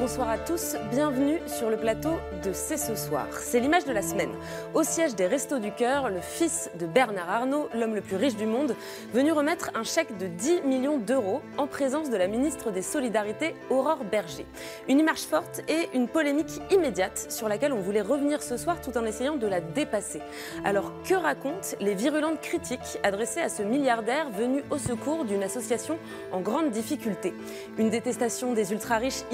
Bonsoir à tous, bienvenue sur le plateau de C'est ce soir. C'est l'image de la semaine. Au siège des Restos du Cœur, le fils de Bernard Arnault, l'homme le plus riche du monde, venu remettre un chèque de 10 millions d'euros en présence de la ministre des Solidarités, Aurore Berger. Une image forte et une polémique immédiate sur laquelle on voulait revenir ce soir tout en essayant de la dépasser. Alors que racontent les virulentes critiques adressées à ce milliardaire venu au secours d'une association en grande difficulté? Une détestation des ultra-riches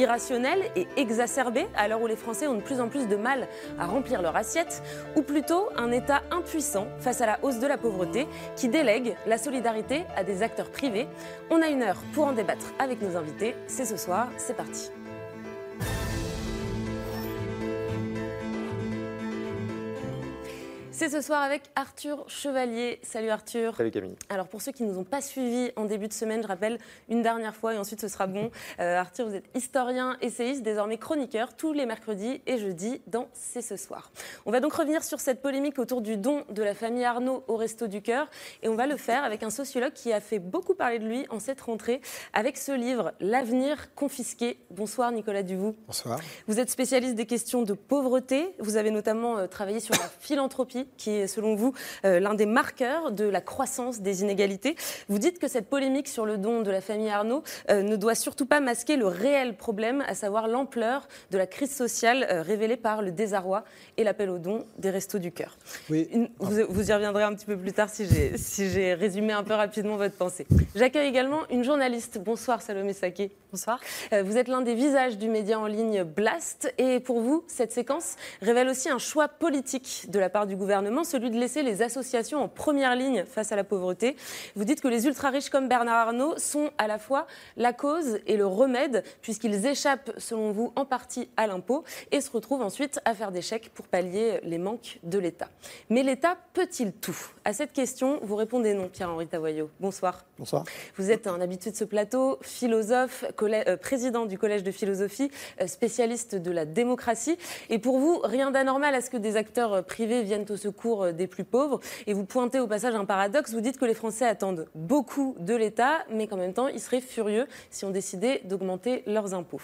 irrationnelle et exacerbée à l'heure où les Français ont de plus en plus de mal à remplir leur assiette, ou plutôt un État impuissant face à la hausse de la pauvreté qui délègue la solidarité à des acteurs privés. On a une heure pour en débattre avec nos invités. C'est ce soir, c'est parti. C'est ce soir avec Arthur Chevalier. Salut Arthur. Salut Camille. Alors pour ceux qui ne nous ont pas suivis en début de semaine, je rappelle une dernière fois et ensuite ce sera bon. Euh, Arthur, vous êtes historien, essayiste, désormais chroniqueur tous les mercredis et jeudis dans C'est ce soir. On va donc revenir sur cette polémique autour du don de la famille Arnaud au Resto du Cœur et on va le faire avec un sociologue qui a fait beaucoup parler de lui en cette rentrée avec ce livre L'avenir confisqué. Bonsoir Nicolas Duvou. Bonsoir. Vous êtes spécialiste des questions de pauvreté. Vous avez notamment euh, travaillé sur la philanthropie qui est selon vous euh, l'un des marqueurs de la croissance des inégalités. Vous dites que cette polémique sur le don de la famille Arnaud euh, ne doit surtout pas masquer le réel problème, à savoir l'ampleur de la crise sociale euh, révélée par le désarroi et l'appel au don des Restos du Cœur. Oui. vous, vous, y reviendrez un petit peu plus tard si j'ai si résumé un peu rapidement votre pensée. J'accueille également une journaliste. Bonsoir Salomé Saké. Bonsoir. vous êtes l'un des visages du média en ligne Blast et pour vous, cette séquence révèle aussi un choix politique de la part du gouvernement celui de laisser les associations en première ligne face à la pauvreté. Vous dites que les ultra-riches comme Bernard Arnault sont à la fois la cause et le remède, puisqu'ils échappent, selon vous, en partie à l'impôt et se retrouvent ensuite à faire des chèques pour pallier les manques de l'État. Mais l'État peut-il tout? À cette question, vous répondez non, Pierre-Henri Tavoyot. Bonsoir. Bonsoir. Vous êtes un habitué de ce plateau, philosophe, euh, président du Collège de philosophie, euh, spécialiste de la démocratie. Et pour vous, rien d'anormal à ce que des acteurs euh, privés viennent au secours des plus pauvres. Et vous pointez au passage un paradoxe. Vous dites que les Français attendent beaucoup de l'État, mais qu'en même temps, ils seraient furieux si on décidait d'augmenter leurs impôts.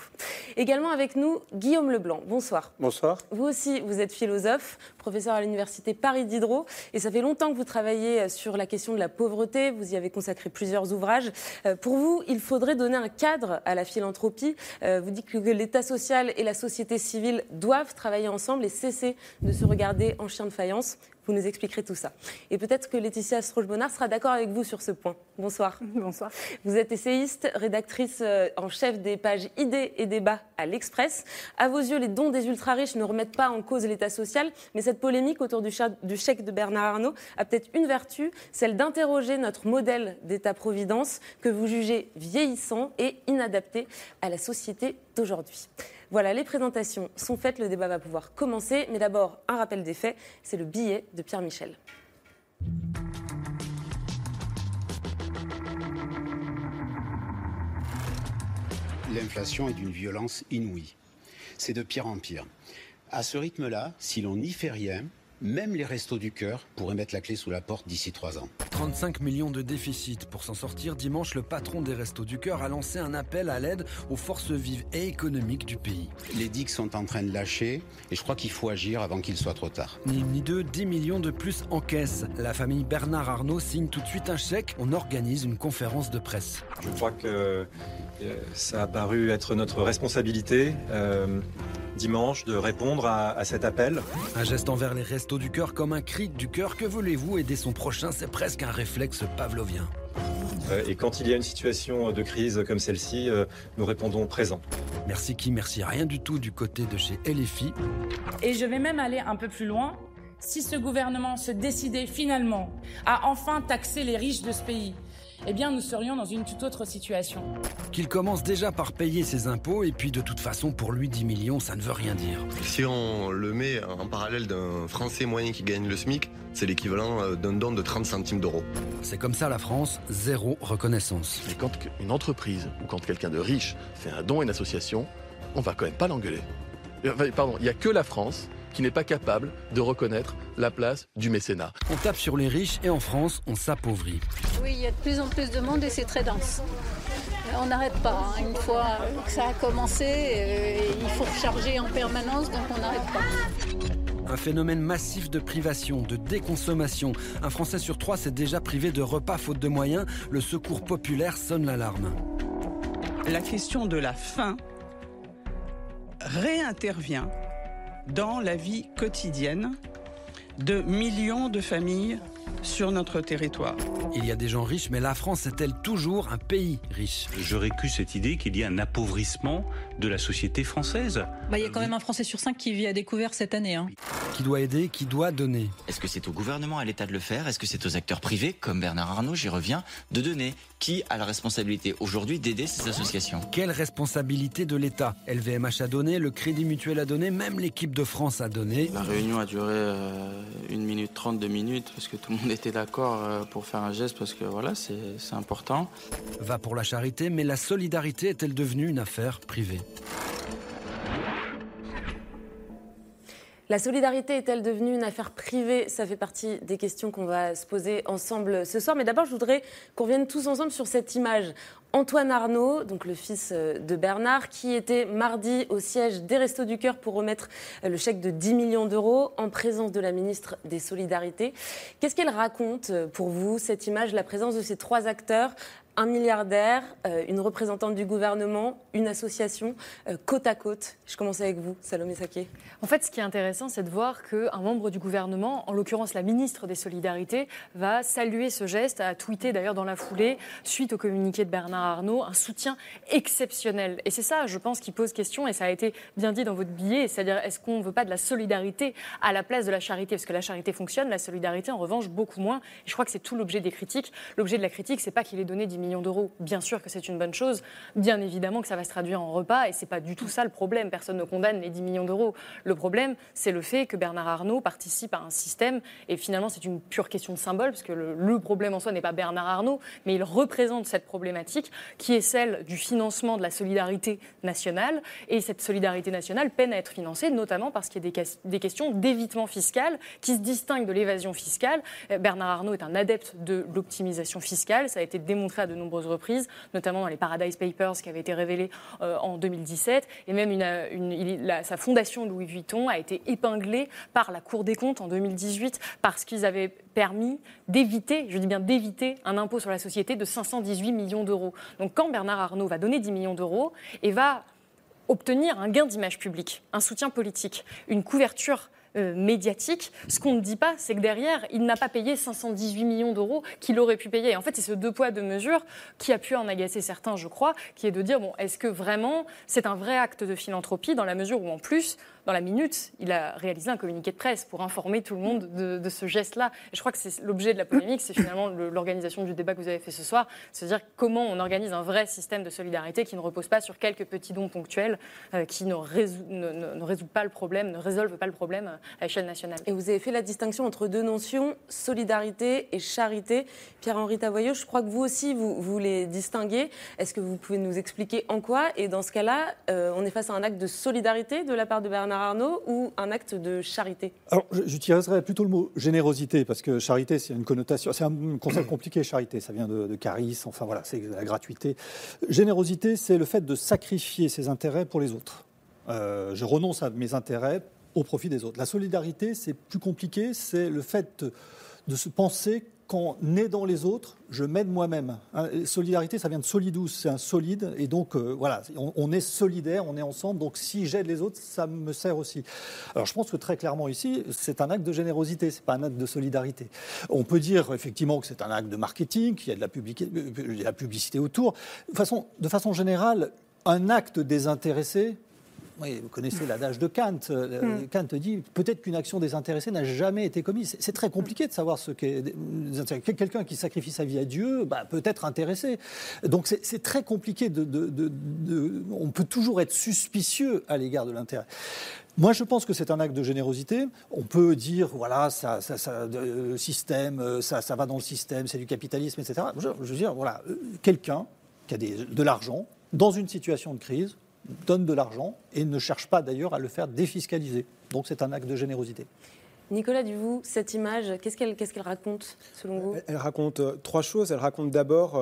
Également avec nous, Guillaume Leblanc. Bonsoir. Bonsoir. Vous aussi, vous êtes philosophe, professeur à l'université Paris Diderot. Et ça fait longtemps que vous travaillez sur la question de la pauvreté. Vous y avez consacré plusieurs ouvrages. Euh, pour vous, il faudrait donner un cadre à la philanthropie. Euh, vous dites que l'État social et la société civile doivent travailler ensemble et cesser de se regarder en chien de faïence. Vous nous expliquerez tout ça. Et peut-être que Laetitia Stroche-Bonnard sera d'accord avec vous sur ce point. Bonsoir. Bonsoir. Vous êtes essayiste, rédactrice euh, en chef des pages Idées et débats à l'Express. À vos yeux, les dons des ultra-riches ne remettent pas en cause l'État social, mais cette polémique autour du, chèque de Bernard Arnault a peut-être une vertu, celle d'interroger notre modèle d'État-providence que vous jugez vieillissant et inadapté à la société d'aujourd'hui. Voilà, les présentations sont faites, le débat va pouvoir commencer. Mais d'abord, un rappel des faits, c'est le billet de Pierre Michel. L'inflation est d'une violence inouïe. C'est de pire en pire. À ce rythme-là, si l'on n'y fait rien, même les restos du cœur pourraient mettre la clé sous la porte d'ici trois ans. 35 millions de déficit. Pour s'en sortir, dimanche, le patron des restos du cœur a lancé un appel à l'aide aux forces vives et économiques du pays. Les digues sont en train de lâcher et je crois qu'il faut agir avant qu'il soit trop tard. Ni une ni deux, 10 millions de plus en caisse. La famille Bernard Arnault signe tout de suite un chèque. On organise une conférence de presse. Je crois que euh, ça a paru être notre responsabilité. Euh, dimanche de répondre à, cet appel. Un geste envers les restos du cœur comme un cri du cœur. Que voulez-vous? Aider son prochain C'est presque un réflexe pavlovien. et quand il y a une situation de crise comme celle-ci, nous répondons présent. Merci qui, merci rien du tout du côté de chez LFI. Et je vais même aller un peu plus loin. Si ce gouvernement se décidait finalement à enfin taxer les riches de ce pays, eh bien nous serions dans une toute autre situation. Qu'il commence déjà par payer ses impôts et puis de toute façon pour lui 10 millions ça ne veut rien dire. Si on le met en parallèle d'un Français moyen qui gagne le SMIC, c'est l'équivalent euh, d'un don de 30 centimes d'euros. C'est comme ça la France, zéro reconnaissance. Mais quand une entreprise ou quand quelqu'un de riche fait un don à une association, on va quand même pas l'engueuler. Euh, pardon, il n'y a que la France qui n'est pas capable de reconnaître la place du mécénat. On tape sur les riches et en France, on s'appauvrit. Oui, il y a de plus en plus de monde et c'est très dense. On n'arrête pas. Hein. Une fois que ça a commencé, euh, il faut recharger en permanence, donc on n'arrête pas. Un phénomène massif de privation, de déconsommation. Un Français sur trois s'est déjà privé de repas faute de moyens. Le secours populaire sonne l'alarme. La question de la faim réintervient dans la vie quotidienne de millions de familles sur notre territoire. Il y a des gens riches, mais la France est-elle toujours un pays riche? Je récuse cette idée qu'il y a un appauvrissement de la société française. Bah, il y a quand même un Français sur cinq qui vit à découvert cette année. Hein. Qui doit aider, qui doit donner. Est-ce que c'est au gouvernement, à l'État de le faire? Est-ce que c'est aux acteurs privés, comme Bernard Arnault, j'y reviens, de donner? Qui a la responsabilité aujourd'hui d'aider ces associations? Quelle responsabilité de l'État? LVMH a donné, le Crédit Mutuel a donné, même l'équipe de France a donné. La réunion a duré euh, une minute trente, deux minutes, parce que tout le monde était d'accord euh, pour faire un geste parce que voilà, c'est important. Va pour la charité, mais la solidarité est-elle devenue une affaire privée? La solidarité est-elle devenue une affaire privée? Ça fait partie des questions qu'on va se poser ensemble ce soir. Mais d'abord, je voudrais qu'on revienne tous ensemble sur cette image. Antoine Arnaud, le fils euh, de Bernard, qui était mardi au siège des Restos du Cœur pour remettre euh, le chèque de 10 millions d'euros en présence de la ministre des Solidarités. Qu'est-ce qu'elle raconte euh, pour vous, cette image, la présence de ces trois acteurs un milliardaire, une représentante du gouvernement, une association, côte à côte. Je commence avec vous, Salomé Saké. En fait, ce qui est intéressant, c'est de voir qu'un membre du gouvernement, en l'occurrence la ministre des Solidarités, va saluer ce geste, a tweeté d'ailleurs dans la foulée, suite au communiqué de Bernard Arnault, un soutien exceptionnel. Et c'est ça, je pense, qui pose question, et ça a été bien dit dans votre billet, c'est-à-dire est-ce qu'on ne veut pas de la solidarité à la place de la charité? Parce que la charité fonctionne, la solidarité, en revanche, beaucoup moins. Et je crois que c'est tout l'objet des critiques. L'objet de la critique, c'est pas qu'il ait donné 10 millions d'euros. Bien sûr que c'est une bonne chose, bien évidemment que ça va se traduire en repas, et c'est pas du tout ça le problème. Personne ne condamne les 10 millions d'euros. Le problème, c'est le fait que Bernard Arnault participe à un système, et finalement, c'est une pure question de symbole, parce que le, problème en soi n'est pas Bernard Arnault, mais il représente cette problématique qui est celle du financement de la solidarité nationale. Et cette solidarité nationale peine à être financée, notamment parce qu'il y a des, questions d'évitement fiscal qui se distinguent de l'évasion fiscale. Euh, Bernard Arnault est un adepte de l'optimisation fiscale. Ça a été démontré à de nombreuses reprises, notamment dans les Paradise Papers qui avaient été révélés euh, en 2017. Et même sa fondation Louis Vuitton a été épinglée par la Cour des comptes en 2018 parce qu'ils avaient permis d'éviter, je dis bien d'éviter, un impôt sur la société de 518 millions d'euros. Donc quand Bernard Arnault va donner 10 millions d'euros et va obtenir un gain d'image publique, un soutien politique, une couverture euh, médiatique. Ce qu'on ne dit pas, c'est que derrière, il n'a pas payé 518 millions d'euros qu'il aurait pu payer. En fait, c'est ce deux poids, deux mesures qui a pu en agacer certains, je crois, qui est de dire, bon, est-ce que vraiment c'est un vrai acte de philanthropie dans la mesure où, en plus, dans la minute, il a réalisé un communiqué de presse pour informer tout le monde de, ce geste-là. Je crois que c'est l'objet de la polémique, c'est finalement l'organisation du débat que vous avez fait ce soir, c'est-à-dire comment on organise un vrai système de solidarité qui ne repose pas sur quelques petits dons ponctuels euh, qui ne pas le problème, ne résolvent pas le problème à l'échelle nationale. Et vous avez fait la distinction entre deux notions, solidarité et charité. Pierre-Henri Tavoyot, je crois que vous aussi, vous, vous les distinguez. Est-ce que vous pouvez nous expliquer en quoi? Et dans ce cas-là, euh, on est face à un acte de solidarité de la part de Bernard Arnault ou un acte de charité Alors, j'utiliserais plutôt le mot générosité, parce que charité, c'est une connotation, c'est un concept compliqué, charité, ça vient de, de charisme, enfin voilà, c'est la gratuité. Générosité, c'est le fait de sacrifier ses intérêts pour les autres. Euh, je renonce à mes intérêts au profit des autres. La solidarité, c'est plus compliqué, c'est le fait de se penser qu'en aidant les autres, je m'aide moi-même. Hein, solidarité, ça vient de solidus, c'est un solide, et donc euh, voilà, on, est solidaire, on est ensemble, donc si j'aide les autres, ça me sert aussi. Alors je pense que très clairement ici, c'est un acte de générosité, c'est pas un acte de solidarité. On peut dire effectivement que c'est un acte de marketing, qu'il y a de la, la publicité autour. De façon générale, un acte désintéressé, oui, vous connaissez l'adage de Kant. Euh, mm. Kant dit peut-être qu'une action désintéressée n'a jamais été commise. C'est très compliqué de savoir ce qu'est quelqu'un qui sacrifie sa vie à Dieu, bah, peut être intéressé. Donc c'est très compliqué. De, on peut toujours être suspicieux à l'égard de l'intérêt. Moi, je pense que c'est un acte de générosité. On peut dire, voilà, ça, ça, le système, ça, ça va dans le système, c'est du capitalisme, etc. Je, veux dire, voilà, euh, quelqu'un qui a de l'argent dans une situation de crise, donne de l'argent et ne cherche pas d'ailleurs à le faire défiscaliser. Donc c'est un acte de générosité. Nicolas Duvou, cette image, qu'est-ce qu'elle raconte selon vous? Elle raconte euh, trois choses. Elle raconte d'abord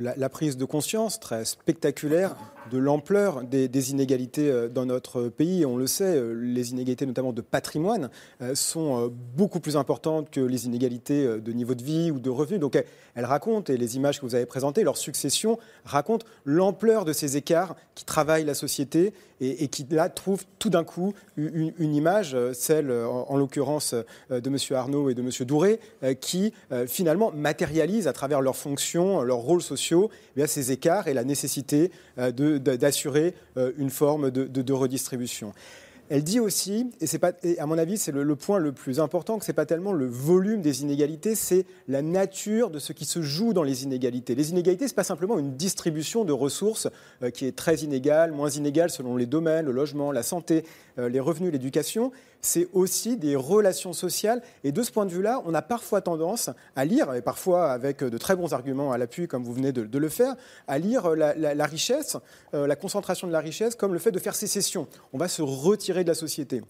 la, prise de conscience très spectaculaire de l'ampleur des, inégalités euh, dans notre pays. On le sait, euh, les inégalités notamment de patrimoine euh, sont beaucoup plus importantes que les inégalités de niveau de vie ou de revenus. Donc elles racontent, et les images que vous avez présentées, leur succession racontent l'ampleur de ces écarts qui travaillent la société et, qui là trouvent tout d'un coup une, image, celle en, l'occurrence de M. Arnaud et de M. Douré, qui finalement matérialisent à travers leurs fonctions, leurs rôles sociaux, eh ces écarts et la nécessité de d'assurer euh, une forme de, redistribution. Elle dit aussi, et, pas, à mon avis c'est le, point le plus important, que ce n'est pas tellement le volume des inégalités, c'est la nature de ce qui se joue dans les inégalités. Les inégalités, ce n'est pas simplement une distribution de ressources euh, qui est très inégale, moins inégale selon les domaines, le logement, la santé, euh, les revenus, l'éducation, c'est aussi des relations sociales. Et de ce point de vue-là, on a parfois tendance à lire, et parfois avec de très bons arguments à l'appui, comme vous venez de, le faire, à lire la, richesse, euh, la concentration de la richesse, comme le fait de faire sécession. On va se retirer de la société.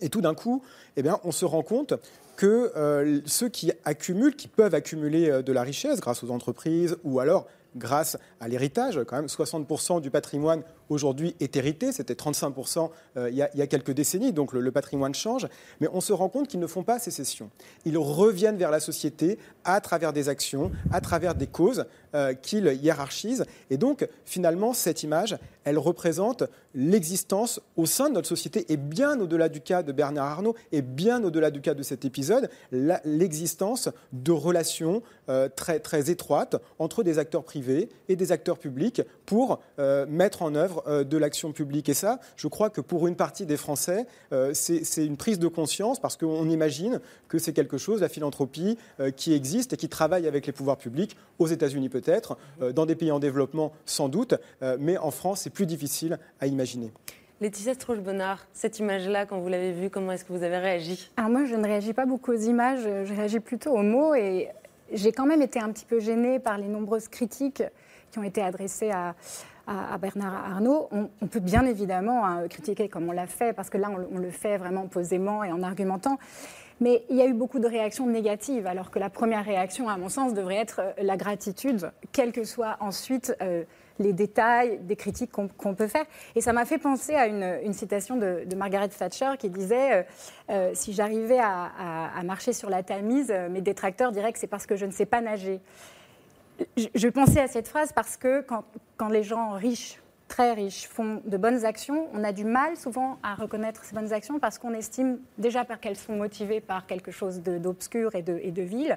Et tout d'un coup, eh bien, on se rend compte que euh, ceux qui accumulent, qui peuvent accumuler de la richesse grâce aux entreprises ou alors grâce à l'héritage, quand même 60% du patrimoine aujourd'hui est hérité, c'était 35% euh, il, y a, quelques décennies, donc le, patrimoine change, mais on se rend compte qu'ils ne font pas sécession. Ils reviennent vers la société à travers des actions, à travers des causes euh, qu'ils hiérarchisent, et donc finalement cette image, elle représente l'existence au sein de notre société, et bien au-delà du cas de Bernard Arnault, et bien au-delà du cas de cet épisode, l'existence de relations euh, très, très étroites entre des acteurs privés et des acteurs publics pour mettre en œuvre euh, de l'action publique. Et ça, je crois que pour une partie des Français, euh, c'est une prise de conscience parce qu'on imagine que c'est quelque chose, la philanthropie, euh, qui existe et qui travaille avec les pouvoirs publics, aux États-Unis peut-être, dans des pays en développement sans doute, mais en France, c'est plus difficile à imaginer. Laetitia Strauch-Bonnard, cette image-là, quand vous l'avez vue, comment est-ce que vous avez réagi? Alors moi, je ne réagis pas beaucoup aux images, je réagis plutôt aux mots et j'ai quand même été un petit peu gênée par les nombreuses critiques qui ont été adressées à, à, Bernard Arnault, on, peut bien évidemment hein, critiquer comme on l'a fait, parce que là, on, le fait vraiment posément et en argumentant. Mais il y a eu beaucoup de réactions négatives, alors que la première réaction, à mon sens, devrait être euh, la gratitude, quels que soient ensuite euh, les détails des critiques qu'on peut faire. Et ça m'a fait penser à une, citation de, Margaret Thatcher qui disait euh, Si j'arrivais à, à, marcher sur la Tamise, mes détracteurs diraient que c'est parce que je ne sais pas nager je, pensais à cette phrase parce que quand, les gens riches, très riches, font de bonnes actions, on a du mal souvent à reconnaître ces bonnes actions parce qu'on estime déjà qu'elles sont motivées par quelque chose d'obscur et de, vil.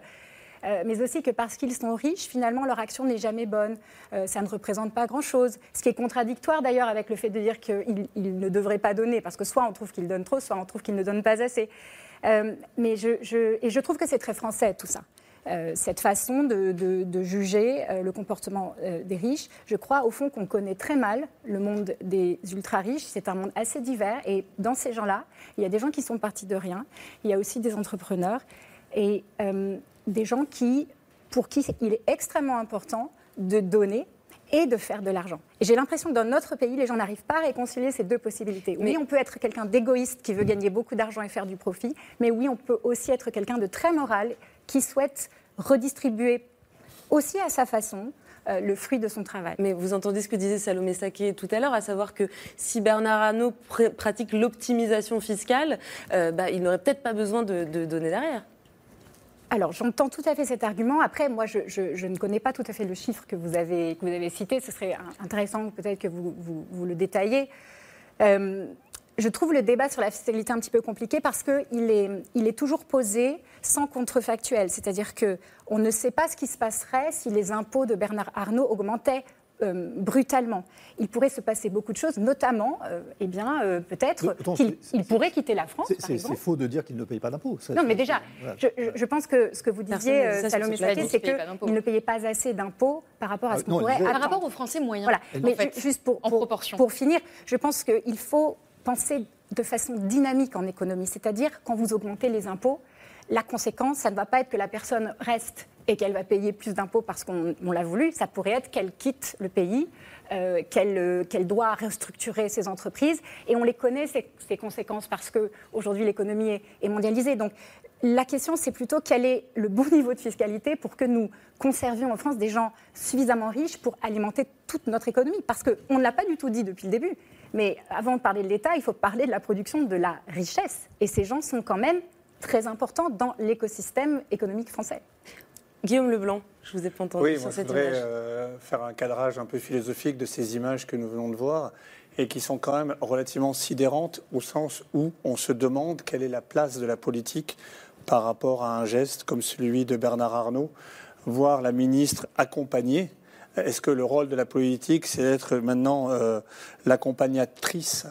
Euh, mais aussi que parce qu'ils sont riches, finalement, leur action n'est jamais bonne. Euh, ça ne représente pas grand-chose. Ce qui est contradictoire d'ailleurs avec le fait de dire qu'ils ne devraient pas donner, parce que soit on trouve qu'ils donnent trop, soit on trouve qu'ils ne donnent pas assez. Euh, mais et je trouve que c'est très français tout ça. Euh, cette façon de, juger euh, le comportement euh, des riches. Je crois au fond qu'on connaît très mal le monde des ultra-riches. C'est un monde assez divers et dans ces gens-là, il y a des gens qui sont partis de rien, il y a aussi des entrepreneurs et des gens qui, pour qui il est extrêmement important de donner et de faire de l'argent. Et j'ai l'impression que dans notre pays, les gens n'arrivent pas à réconcilier ces deux possibilités. Oui, on peut être quelqu'un d'égoïste qui veut gagner beaucoup d'argent et faire du profit, mais oui, on peut aussi être quelqu'un de très moral qui souhaite redistribuer aussi à sa façon euh, le fruit de son travail. Mais vous entendez ce que disait Salomé Saké tout à l'heure, à savoir que si Bernard Arnault pratique l'optimisation fiscale, euh, bah, il n'aurait peut-être pas besoin de, donner derrière. alors, j'entends tout à fait cet argument. Après, moi, je, ne connais pas tout à fait le chiffre que vous avez, que vous avez cité. Ce serait intéressant peut-être que vous, vous, le détaillez. Euh, je trouve le débat sur la fiscalité un petit peu compliqué parce qu'il est, il est toujours posé sans contrefactuel. C'est-à-dire qu'on ne sait pas ce qui se passerait si les impôts de Bernard Arnault augmentaient euh, brutalement. Il pourrait se passer beaucoup de choses, notamment, euh, eh bien, euh, peut-être qu'il pourrait quitter la France. C'est faux de dire qu'il ne paye pas d'impôts. Non, mais déjà, je, pense que ce que vous disiez, Salomé Saké, c'est qu'il ne payait pas assez d'impôts par rapport à ce qu'on pourrait. Par rapport aux Français moyens. Voilà. mais juste pour, pour finir, je pense qu'il faut penser de façon dynamique en économie, c'est-à-dire quand vous augmentez les impôts, la conséquence, ça ne va pas être que la personne reste et qu'elle va payer plus d'impôts parce qu'on l'a voulu, ça pourrait être qu'elle quitte le pays, euh, euh, qu'elle doit restructurer ses entreprises. Et on les connaît, ces, conséquences, parce qu'aujourd'hui, l'économie est, est, mondialisée. Donc, la question, c'est plutôt quel est le bon niveau de fiscalité pour que nous conservions en France des gens suffisamment riches pour alimenter toute notre économie? Parce qu'on ne l'a pas du tout dit depuis le début. Mais avant de parler de l'État, il faut parler de la production de la richesse. Et ces gens sont quand même très importants dans l'écosystème économique français. Guillaume Leblanc, je vous ai pas entendu oui, sur moi, cette je voudrais, euh, faire un cadrage un peu philosophique de ces images que nous venons de voir et qui sont quand même relativement sidérantes au sens où on se demande quelle est la place de la politique par rapport à un geste comme celui de Bernard Arnault, voir la ministre accompagnée. Est-ce que le rôle de la politique, c'est d'être maintenant euh, l'accompagnatrice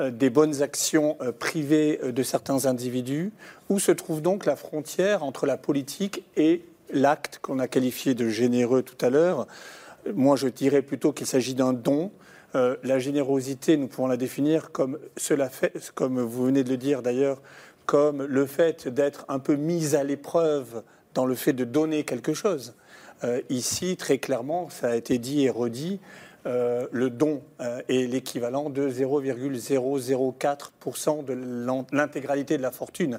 euh, des bonnes actions privées de certains individus? Où se trouve donc la frontière entre la politique et l'acte qu'on a qualifié de généreux tout à l'heure, moi je dirais plutôt qu'il s'agit d'un don. Euh, la générosité, nous pouvons la définir comme cela fait, comme vous venez de le dire d'ailleurs, comme le fait d'être un peu mis à l'épreuve dans le fait de donner quelque chose. Euh, ici, très clairement, ça a été dit et redit, euh, le don est l'équivalent de 0,004% de l'intégralité de la fortune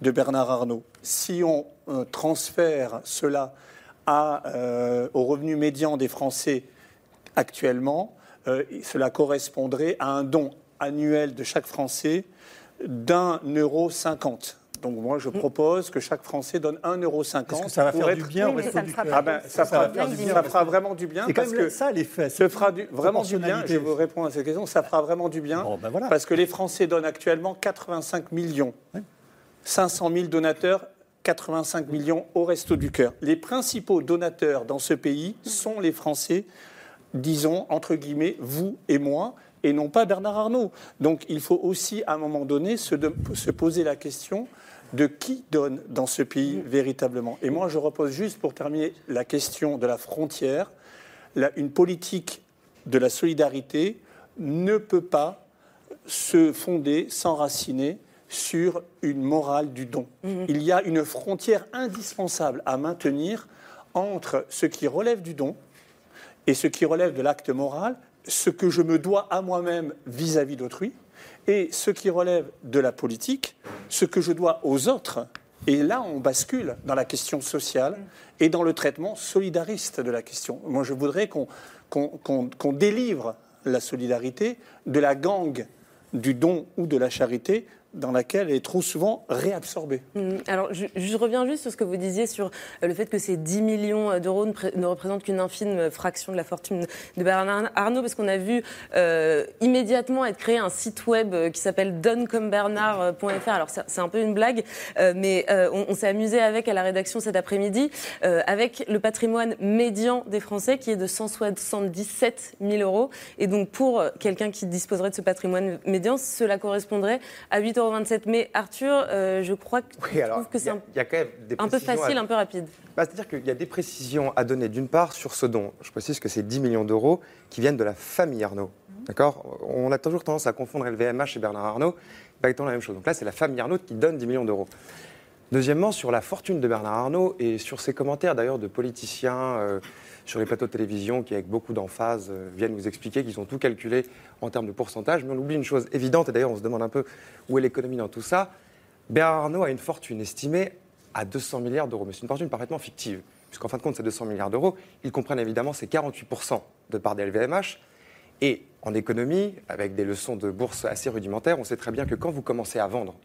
de Bernard Arnault. Si on euh, transfère cela euh, au revenu médian des Français actuellement, euh, cela correspondrait à un don annuel de chaque Français d'un euro cinquante. Donc moi, je propose que chaque Français donne 1,50 euro. Ça va faire du bien oui, ça, ah ben, ça, fera, ça, fera, vraiment du bien. parce que ça l'effet. Ça fera du, vraiment du bien. Je vous réponds à cette question. Ça fera vraiment du bien. Ben parce que les Français donnent actuellement 85 millions. 500 000 donateurs, 85 millions au Resto du Cœur. Les principaux donateurs dans ce pays sont les Français, disons, entre guillemets, vous et moi, et non pas Bernard Arnault. Donc il faut aussi, à un moment donné, se, se poser la question de qui donne dans ce pays véritablement. Et moi, je repose juste pour terminer la question de la frontière. une politique de la solidarité ne peut pas se fonder, s'enraciner sur une morale du don. Mhm. Il y a une frontière indispensable à maintenir entre ce qui relève du don et ce qui relève de l'acte moral, ce que je me dois à moi-même vis-à-vis d'autrui, et ce qui relève de la politique, ce que je dois aux autres. Et là, on bascule dans la question sociale et dans le traitement solidariste de la question. Moi, je voudrais qu'on délivre la solidarité de la gangue du don ou de la charité dans laquelle elle est trop souvent réabsorbée. Mmh. Alors, je, reviens juste sur ce que vous disiez sur euh, le fait que ces 10 millions euh, d'euros ne, représentent qu'une infime euh, fraction de la fortune de Bernard Arnault, parce qu'on a vu immédiatement être créé un site web qui s'appelle doncombernard.fr. Alors, c'est un peu une blague, mais on, s'est amusé avec à la rédaction cet après-midi, avec le patrimoine médian des Français qui est de 177 000 euros. Et donc, pour quelqu'un qui disposerait de ce patrimoine médian, cela correspondrait à 8 mais Arthur, euh, je crois que oui, trouve que c'est un, un, peu facile, un peu rapide. Bah, c'est-à-dire qu'il y a des précisions à donner d'une part sur ce don. Je précise que c'est 10 millions d'euros qui viennent de la famille Arnaud. Mhm. D'accord? On a toujours tendance à confondre LVMH et Bernard Arnault, pas étant la même chose. Donc là, c'est la famille Arnaud qui donne 10 millions d'euros. Deuxièmement, sur la fortune de Bernard Arnault et sur ses commentaires d'ailleurs de politiciens. Euh, sur les plateaux de télévision qui, avec beaucoup d'emphase, euh, viennent nous expliquer qu'ils ont tout calculé en termes de pourcentage. Mais on oublie une chose évidente, et d'ailleurs on se demande un peu où est l'économie dans tout ça. Bernard Arnault a une fortune estimée à 200 milliards d'euros, mais c'est une fortune parfaitement fictive, puisqu'en fin de compte, ces 200 milliards d'euros, ils comprennent évidemment ces 48% de part des LVMH. Et en économie, avec des leçons de bourse assez rudimentaires, on sait très bien que quand vous commencez à vendre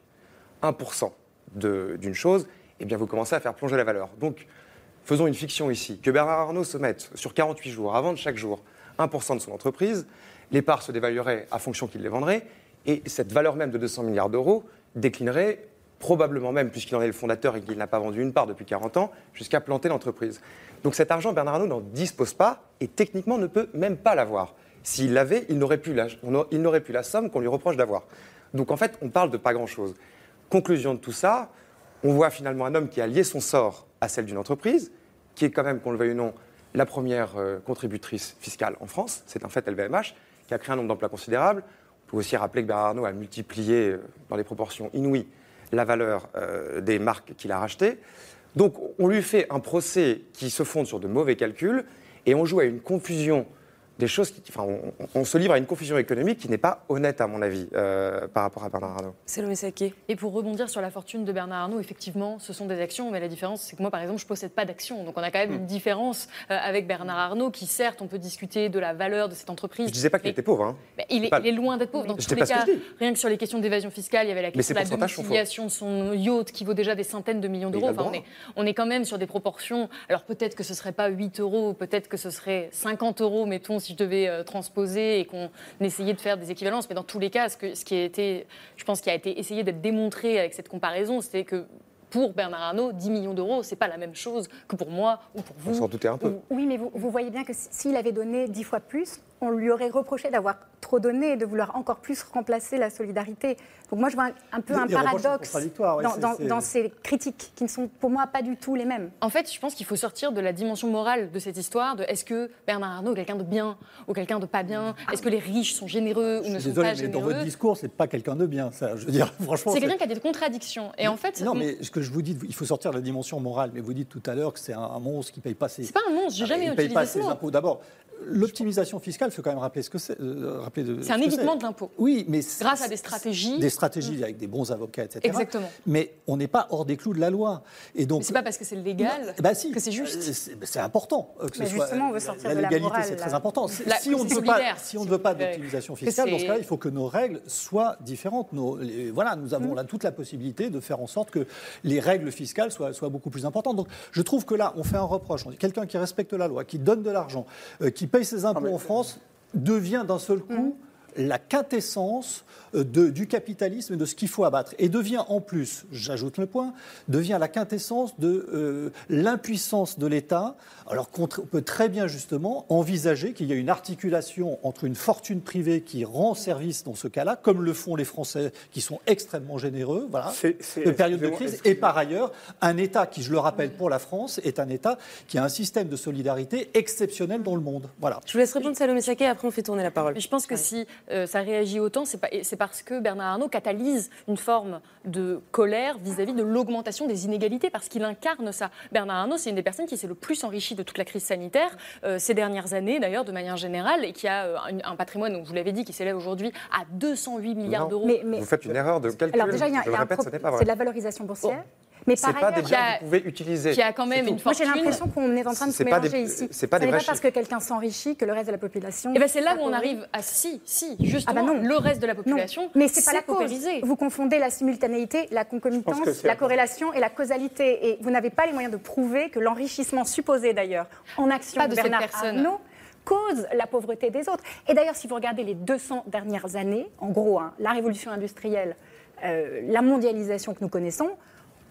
1% d'une chose, eh bien vous commencez à faire plonger la valeur. Donc, faisons une fiction ici. Que Bernard Arnault se mette sur 48 jours, avant de chaque jour, 1% de son entreprise, les parts se dévalueraient à fonction qu'il les vendrait, et cette valeur même de 200 milliards d'euros déclinerait probablement même, puisqu'il en est le fondateur et qu'il n'a pas vendu une part depuis 40 ans, jusqu'à planter l'entreprise. Donc cet argent, Bernard Arnault n'en dispose pas et techniquement ne peut même pas l'avoir. S'il l'avait, il n'aurait plus, plus la somme qu'on lui reproche d'avoir. Donc en fait, on parle de pas grand-chose. Conclusion de tout ça, on voit finalement un homme qui a lié son sort à celle d'une entreprise, qui est quand même, qu'on le veuille ou non, la première euh, contributrice fiscale en France. C'est un fait LVMH, qui a créé un nombre d'emplois considérable. On peut aussi rappeler que Bernard Arnault a multiplié euh, dans des proportions inouïes la valeur euh, des marques qu'il a rachetées. Donc on lui fait un procès qui se fonde sur de mauvais calculs et on joue à une confusion des choses qui, enfin, on, se livre à une confusion économique qui n'est pas honnête, à mon avis, euh, par rapport à Bernard Arnault. C'est le Messaké. Et pour rebondir sur la fortune de Bernard Arnault, effectivement, ce sont des actions, mais la différence, c'est que moi, par exemple, je ne possède pas d'actions. Donc on a quand même hmm. une différence euh, avec Bernard Arnault, qui certes, on peut discuter de la valeur de cette entreprise. Je ne disais pas qu'il était pauvre. Hein. il, est, loin d'être pauvre. Dans tous les cas, rien que sur les questions d'évasion fiscale, il y avait la question de la domiciliation de son yacht qui vaut déjà des centaines de millions d'euros. Enfin, on, est, on est quand même sur des proportions. Alors peut-être que ce ne serait pas 8 euros, peut-être que ce serait 50 euros, mettons, si je devais euh, transposer et qu'on essayait de faire des équivalences. Mais dans tous les cas, ce, que, ce qui a été, je pense, qui a été essayé d'être démontré avec cette comparaison, c'était que pour Bernard Arnault, 10 millions d'euros, c'est pas la même chose que pour moi ou pour vous. On s'en doutait un peu. Oui, mais vous, vous voyez bien que s'il avait donné 10 fois plus, on lui aurait reproché d'avoir trop donné et de vouloir encore plus remplacer la solidarité. Donc moi, je vois un, peu un paradoxe dans, ces critiques qui ne sont pour moi pas du tout les mêmes. En fait, je pense qu'il faut sortir de la dimension morale de cette histoire, de est-ce que Bernard Arnault est quelqu'un de bien ou quelqu'un de pas bien? Est-ce que les riches sont généreux ou ne sont pas généreux Dans votre discours, c'est pas quelqu'un de bien, ça. Je veux dire, franchement. C'est quelqu'un qui a des contradictions. Et en fait, non, mais ce que je vous dis, il faut sortir de la dimension morale. Mais vous dites tout à l'heure que c'est un, monstre qui paye pas ses. C'est pas un monstre. J'ai jamais utilisé paye pas impôts. D'abord, L'optimisation fiscale, il faut quand même rappeler ce que c'est. Euh, c'est un évitement de l'impôt. Oui, mais grâce à des stratégies. Des stratégies avec des bons avocats, etc. Exactement. Mais on n'est pas hors des clous de la loi. Et donc. C'est pas parce que c'est légal bah que c'est juste. Euh, c'est important euh, que ce soit. Justement, on veut sortir la légalité, c'est très important. si, on ne veut pas, si on ne veut pas d'optimisation fiscale, dans ce cas-là, il faut que nos règles soient différentes. Nos, voilà, nous avons là toute la possibilité de faire en sorte que les règles fiscales soient, soient beaucoup plus importantes. Donc, je trouve que là, on fait un reproche. Quelqu'un qui respecte la loi, qui donne de l'argent, qui paye ses impôts en France devient d'un seul coup la quintessence euh, du capitalisme et de ce qu'il faut abattre. Et devient en plus, j'ajoute le point, devient la quintessence de euh, l'impuissance de l'État, alors qu'on peut très bien justement envisager qu'il y a une articulation entre une fortune privée qui rend service dans ce cas-là, comme le font les Français qui sont extrêmement généreux, voilà, de période de crise, et par ailleurs, un État qui, je le rappelle pour la France, est un État qui a un système de solidarité exceptionnel dans le monde. Voilà. Je vous laisse répondre Salomé Saké, après on fait tourner la parole. je pense que si euh, ça réagit autant, c'est parce que Bernard Arnault catalyse une forme de colère vis-à-vis de l'augmentation des inégalités, parce qu'il incarne ça. Bernard Arnault, c'est une des personnes qui s'est le plus enrichie de toute la crise sanitaire euh, ces dernières années, d'ailleurs, de manière générale, et qui a euh, un, patrimoine, donc vous l'avez dit, qui s'élève aujourd'hui à 208 milliards d'euros. Vous faites une erreur de calcul. Alors déjà, il y a, c'est de la valorisation boursière. Mais c'est pas des biens que vous pouvez utiliser. Qui a quand même une fortune. Moi, j'ai l'impression qu'on est en train de se mélanger ici. C'est pas, des pas parce que quelqu'un s'enrichit que le reste de la population. Et eh ben c'est là où on arrive à si, si, justement, ah bah non. le reste de la population. Non. Mais c'est pas la cause. Vous confondez la simultanéité, la concomitance, la corrélation et la causalité. Et vous n'avez pas les moyens de prouver que l'enrichissement supposé d'ailleurs en action de, Bernard Arnault cause la pauvreté des autres. Et d'ailleurs, si vous regardez les 200 dernières années, en gros, hein, la révolution industrielle, euh, la mondialisation que nous connaissons,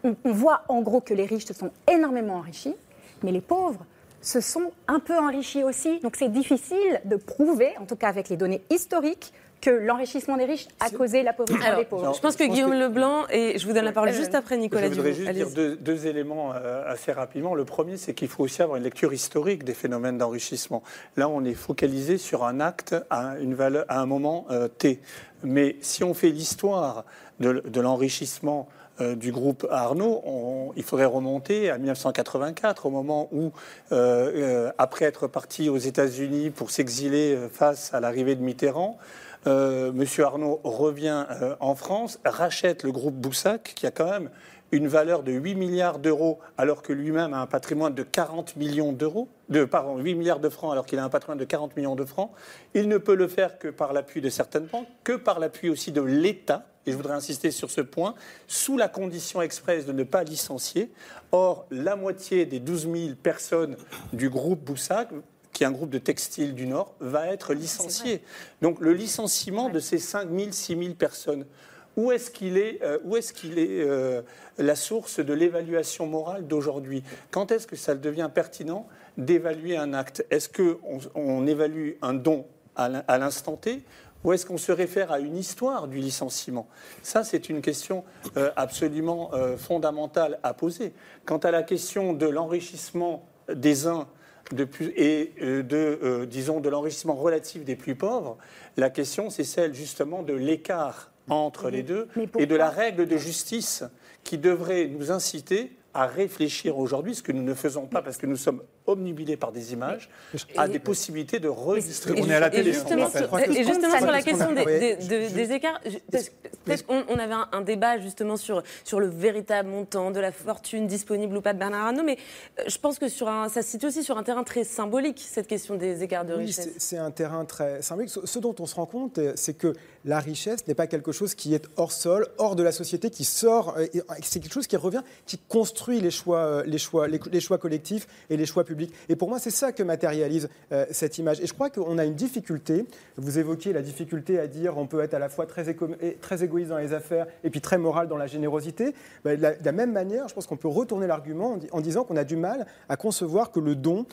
on, voit en gros que les riches se sont énormément enrichis, mais les pauvres se sont un peu enrichis aussi. Donc c'est difficile de prouver, en tout cas avec les données historiques, que l'enrichissement des riches a causé la pauvreté des pauvres. je pense que Guillaume Leblanc, et je vous donne la parole juste après Nicolas Je voudrais juste dire deux, éléments euh, assez rapidement. Le premier, c'est qu'il faut aussi avoir une lecture historique des phénomènes d'enrichissement. Là, on est focalisé sur un acte à, une valeur, à un moment euh, T. Mais si on fait l'histoire de l'enrichissement euh, du groupe Arnaud, il faudrait remonter à 1984, au moment où, euh, euh, après être parti aux États-Unis pour s'exiler face à l'arrivée de Mitterrand, M. Arnaud revient en France, rachète le groupe Boussac, qui a quand même une valeur de 8 milliards d'euros, alors que lui-même a un patrimoine de 40 millions d'euros, de, pardon, 8 milliards de francs, alors qu'il a un patrimoine de 40 millions de francs. Il ne peut le faire que par l'appui de certaines banques, que par l'appui aussi de l'État et je voudrais insister sur ce point, sous la condition expresse de ne pas licencier. Or, la moitié des 12 000 personnes du groupe Boussac qui est un groupe de textiles du Nord, va être licencié. Donc le licenciement de ces 5 000, 6 000 personnes, où est-ce qu'il est, euh, où est, est euh, la source de l'évaluation morale d'aujourd'hui? Quand est-ce que ça devient pertinent d'évaluer un acte? Est-ce qu'on on évalue un don à l'instant T ou est-ce qu'on se réfère à une histoire du licenciement? Ça, c'est une question euh, absolument fondamentale à poser. Quant à la question de l'enrichissement des uns de et euh, de, disons, de l'enrichissement relatif des plus pauvres, la question, c'est celle justement de l'écart entre les deux et de la règle de justice qui devrait nous inciter à réfléchir aujourd'hui, ce que nous ne faisons pas parce que nous sommes omnibilés par des images, à des possibilités de redistribution. On est à la télé. Et justement, sur, et justement sur la question des, des, écarts, peut-être qu'on avait un, débat justement sur, sur le véritable montant de la fortune disponible ou pas de Bernard Arnault, mais euh, je pense que sur un, ça se situe aussi sur un terrain très symbolique, cette question des écarts de oui, richesse. C'est un terrain très symbolique. Ce dont on se rend compte, c'est que la richesse n'est pas quelque chose qui est hors sol, hors de la société, qui sort, euh, c'est quelque chose qui revient, qui construit les choix, euh, les choix, les choix collectifs et les choix publics et pour moi, c'est ça que matérialise euh, cette image. Et je crois qu'on a une difficulté. Vous évoquiez la difficulté à dire on peut être à la fois très, très égoïste dans les affaires et puis très moral dans la générosité. Bah, de, la, même manière, je pense qu'on peut retourner l'argument en, disant qu'on a du mal à concevoir que le don,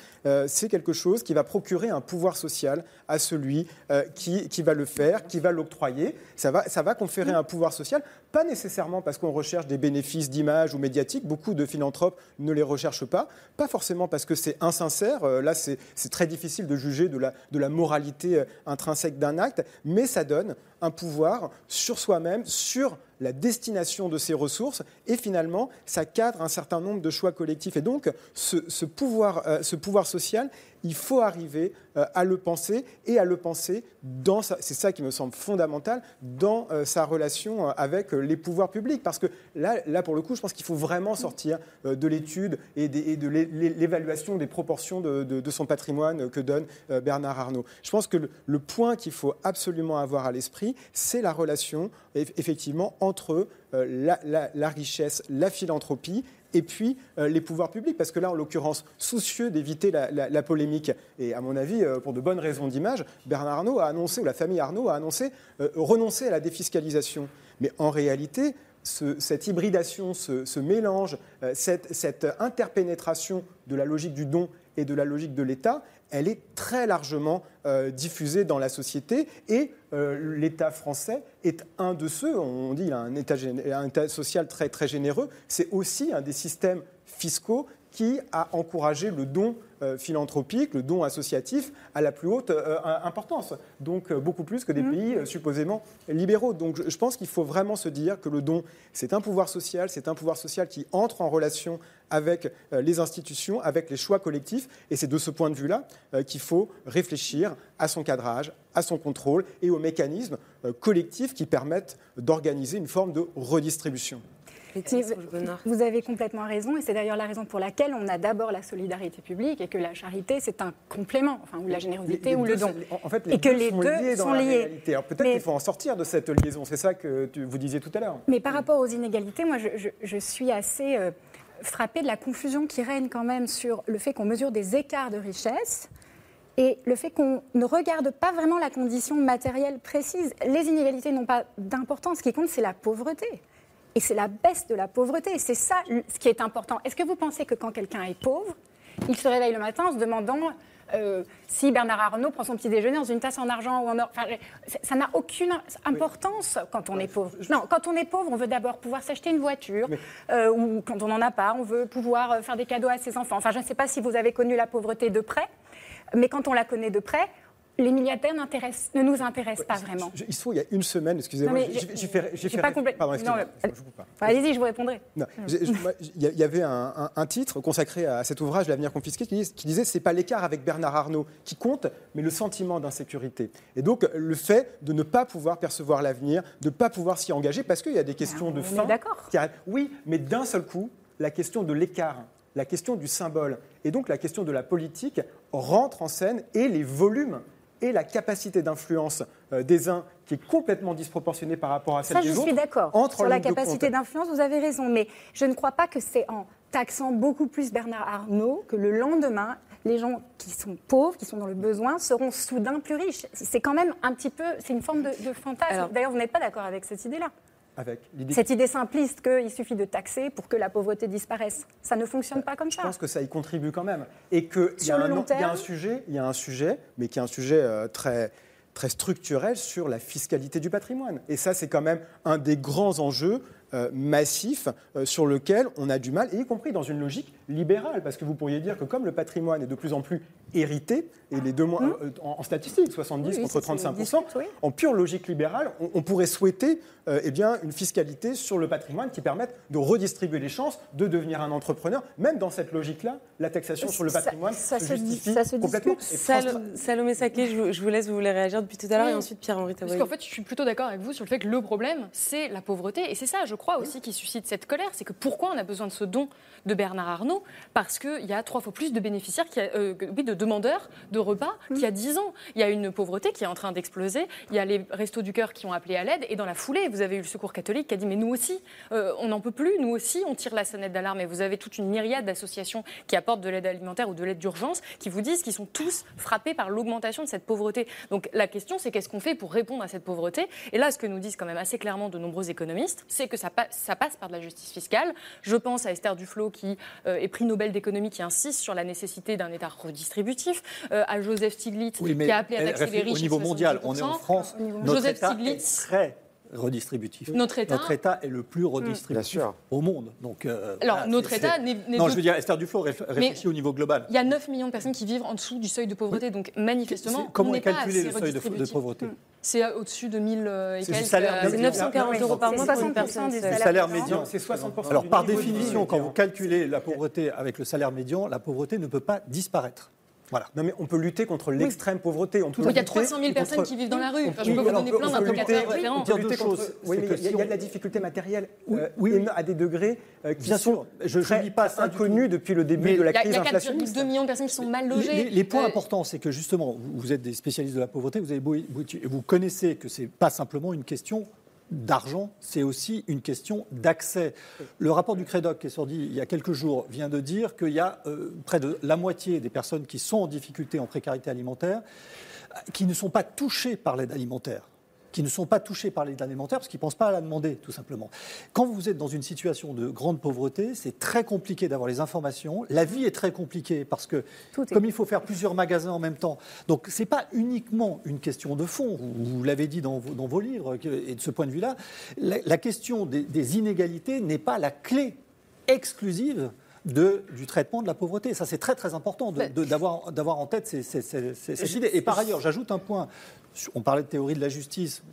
c'est quelque chose qui va procurer un pouvoir social à celui qui, qui, va le faire, qui va l'octroyer. Ça va, ça va conférer un pouvoir social, pas nécessairement parce qu'on recherche des bénéfices d'image ou médiatiques. Beaucoup de philanthropes ne les recherchent pas. Pas forcément parce que c'est insincère. Euh, là, c'est très difficile de juger de la, de la moralité euh, intrinsèque d'un acte, mais ça donne un pouvoir sur soi-même, sur la destination de ses ressources, et finalement, ça cadre un certain nombre de choix collectifs. Et donc, ce, pouvoir, euh, ce pouvoir social, il faut arriver euh, à le penser et à le penser dans c'est ça qui me semble fondamental dans euh, sa relation avec les pouvoirs publics parce que là, là pour le coup je pense qu'il faut vraiment sortir de l'étude et, de l'évaluation des proportions de, son patrimoine que donne Bernard Arnault. Je pense que le point qu'il faut absolument avoir à l'esprit c'est la relation effectivement entre euh, la, richesse, la philanthropie et puis euh, les pouvoirs publics. Parce que là, en l'occurrence, soucieux d'éviter la, polémique, et à mon avis, euh, pour de bonnes raisons d'image, Bernard Arnault a annoncé, ou la famille Arnault a annoncé, renoncer à la défiscalisation. Mais en réalité, cette hybridation, ce, mélange, cette, interpénétration de la logique du don et de la logique de l'État, elle est très largement euh, diffusée dans la société et euh, l'État français est un de ceux, on dit il a un État, social très, généreux, c'est aussi un des systèmes fiscaux qui a encouragé le don philanthropique, le don associatif à la plus haute euh, importance, donc euh, beaucoup plus que des mmh. pays supposément libéraux. Donc je, pense qu'il faut vraiment se dire que le don, c'est un pouvoir social, c'est un pouvoir social qui entre en relation avec les institutions, avec les choix collectifs, et c'est de ce point de vue-là qu'il faut réfléchir à son cadrage, à son contrôle et aux mécanismes collectifs qui permettent d'organiser une forme de redistribution. Vous avez complètement raison, et c'est d'ailleurs la raison pour laquelle on a d'abord la solidarité publique et que la charité, c'est un complément, enfin, ou la générosité ou le don. En fait, les et que les deux sont liés. Alors peut-être qu'il faut en sortir de cette liaison, c'est ça que vous disiez tout à l'heure. Mais par rapport aux inégalités, moi, je, suis assez euh, frappée de la confusion qui règne quand même sur le fait qu'on mesure des écarts de richesse et le fait qu'on ne regarde pas vraiment la condition matérielle précise. Les inégalités n'ont pas d'importance. Ce qui compte, c'est la pauvreté. Et c'est la baisse de la pauvreté. C'est ça ce qui est important. Est-ce que vous pensez que quand quelqu'un est pauvre, il se réveille le matin en se demandant euh, si Bernard Arnault prend son petit déjeuner dans une tasse en argent ou en or? ça n'a aucune importance quand on est pauvre. Non, quand on est pauvre, on veut d'abord pouvoir s'acheter une voiture, euh, ou quand on n'en a pas, on veut pouvoir euh, faire des cadeaux à ses enfants. Enfin, je ne sais pas si vous avez connu la pauvreté de près, mais quand on la connaît de près, les milliardaires ne nous intéressent pas vraiment. il faut, il y a une semaine, excusez-moi, j'ai fait... J'ai pas complètement... Pardon, excusez-moi, Allez-y, je vous répondrai. Il y avait un, titre consacré à cet ouvrage, L'avenir confisqué, qui, qui disait c'est pas l'écart avec Bernard Arnault qui compte, mais le sentiment d'insécurité. Et donc, le fait de ne pas pouvoir percevoir l'avenir, de ne pas pouvoir s'y engager, parce qu'il y a des questions ah, de fin. d'accord. Oui, mais d'un seul coup, la question de l'écart, la question du symbole, et donc la question de la politique rentre en scène et les volumes et la capacité d'influence euh, des uns qui est complètement disproportionnée par rapport à celle Ça, des je autres. suis d'accord. entre Sur la capacité d'influence, vous avez raison. Mais je ne crois pas que c'est en taxant beaucoup plus Bernard Arnault que le lendemain, les gens qui sont pauvres, qui sont dans le besoin, seront soudain plus riches. C'est quand même un petit peu, c'est une forme de, de fantasme. D'ailleurs, vous n'êtes pas d'accord avec cette idée-là. Avec l'idée Cette idée simpliste qu'il suffit de taxer pour que la pauvreté disparaisse. Ça ne fonctionne pas comme Je ça. pense que ça y contribue quand même. Et qu'il y, y a un sujet, il y a un sujet, mais qui est un sujet euh, très, très structurel sur la fiscalité du patrimoine. Et ça, c'est quand même un des grands enjeux euh, massifs euh, sur lequel on a du mal, et y compris dans une logique libérale, parce que vous pourriez dire que comme le patrimoine est de plus en plus hérité, et les deux mois, euh, en, en statistique, 70 Mmh. Oui, contre c'est- c'est 35%, discute, oui. en pure logique libérale, on, on pourrait souhaiter euh, eh bien, une fiscalité sur le patrimoine qui permette de redistribuer les chances de devenir un entrepreneur. Même dans cette logique-là, la taxation sur le patrimoine ça se justifie ça se complètement. Et Sal- Salomé Saké, je vous, je vous laisse, vous voulez réagir depuis tout à l'heure, Oui. et ensuite Pierre-Henri Parce qu'en fait, je suis plutôt d'accord avec vous sur le fait que le problème, c'est la pauvreté. Et c'est ça, je crois aussi, qui suscite cette colère. C'est que pourquoi on a besoin de ce don de Bernard Arnault Parce qu'il y a trois fois plus de bénéficiaires, qui a- euh, oui, de demandeurs de repas qu'il y a dix ans. Il y a une pauvreté qui est en train d'exploser. Il y a les restos du cœur qui ont appelé à l'aide. Et dans la foulée, vous avez eu le Secours catholique qui a dit Mais nous aussi, euh, on n'en peut plus. Nous aussi, on tire la sonnette d'alarme. Et vous avez toute une myriade d'associations qui apportent de l'aide alimentaire ou de l'aide d'urgence qui vous disent qu'ils sont tous frappés par l'augmentation de cette pauvreté. Donc la question, c'est qu'est-ce qu'on fait pour répondre à cette pauvreté? Et là, ce que nous disent quand même assez clairement de nombreux économistes, c'est que ça, pa- ça passe par de la justice fiscale. Je pense à Esther Duflo, qui euh, est prix Nobel d'économie, qui insiste sur la nécessité d'un État redistributif, euh, à Joseph Stiglitz, Oui, qui a appelé à taxer les riches au niveau mondial. On est en 70%. France. Notre Joseph État Stiglitz. est très redistributif. Notre État- est le plus redistributif au monde. Donc, euh, Alors, voilà, notre c'est- État c'est- n'est- Non, je veux dire, Esther Duflo réf- réfléchit au niveau global. Il y a 9 millions de personnes qui vivent en dessous du seuil de pauvreté, donc manifestement, C'est- comment on est n'est pas calculé assez le seuil de- pauvreté C'est euh, au-dessus de 1000 euh, et C'est quelques. salaire euh, médian. c'est 940 euros par mois pour une 60% personne. Le salaire salaire médian. C'est 60% Alors, par définition, quand vous calculez la pauvreté avec le salaire médian, la pauvreté ne peut pas disparaître. Voilà. Non, mais on peut lutter contre l'extrême pauvreté. On peut Il y a lutter 300 000 personnes qui vivent dans la rue. Enfin, je peux vous donner on plein d'indicateurs on peut lutter contre- choses, Oui, mais il y, a- de la difficulté matérielle Oui, euh, oui, oui. à des degrés euh, qui Bien sont sûr, je ne dis pas ça depuis le début Mais de la crise il y a inflationniste. 4,2 millions de personnes qui sont mal logées. Les, les points Euh, importants, c'est que justement, vous, vous êtes des spécialistes de la pauvreté, vous, avez beau- beau- et vous connaissez que ce n'est pas simplement une question d'argent, c'est aussi une question d'accès. Le rapport du Crédoc qui est sorti il y a quelques jours vient de dire qu'il y a euh, près de la moitié des personnes qui sont en difficulté en précarité alimentaire qui ne sont pas touchées par l'aide alimentaire qui ne sont pas touchés par l'aide alimentaire parce qu'ils ne pensent pas à la demander, tout simplement. Quand vous êtes dans une situation de grande pauvreté, c'est très compliqué d'avoir les informations. La vie est très compliquée parce que, comme il faut faire plusieurs magasins en même temps, donc ce n'est pas uniquement une question de fond. Vous, vous l'avez dit dans vos, dans vos livres, et de ce point de vue-là, la, la question des, des inégalités n'est pas la clé exclusive de, du traitement de la pauvreté. Ça, c'est très très important de- de- d'avoir d'avoir en tête ces- ces- cette idée. Et par ailleurs, j'ajoute un point. On parlait de théorie de la justice.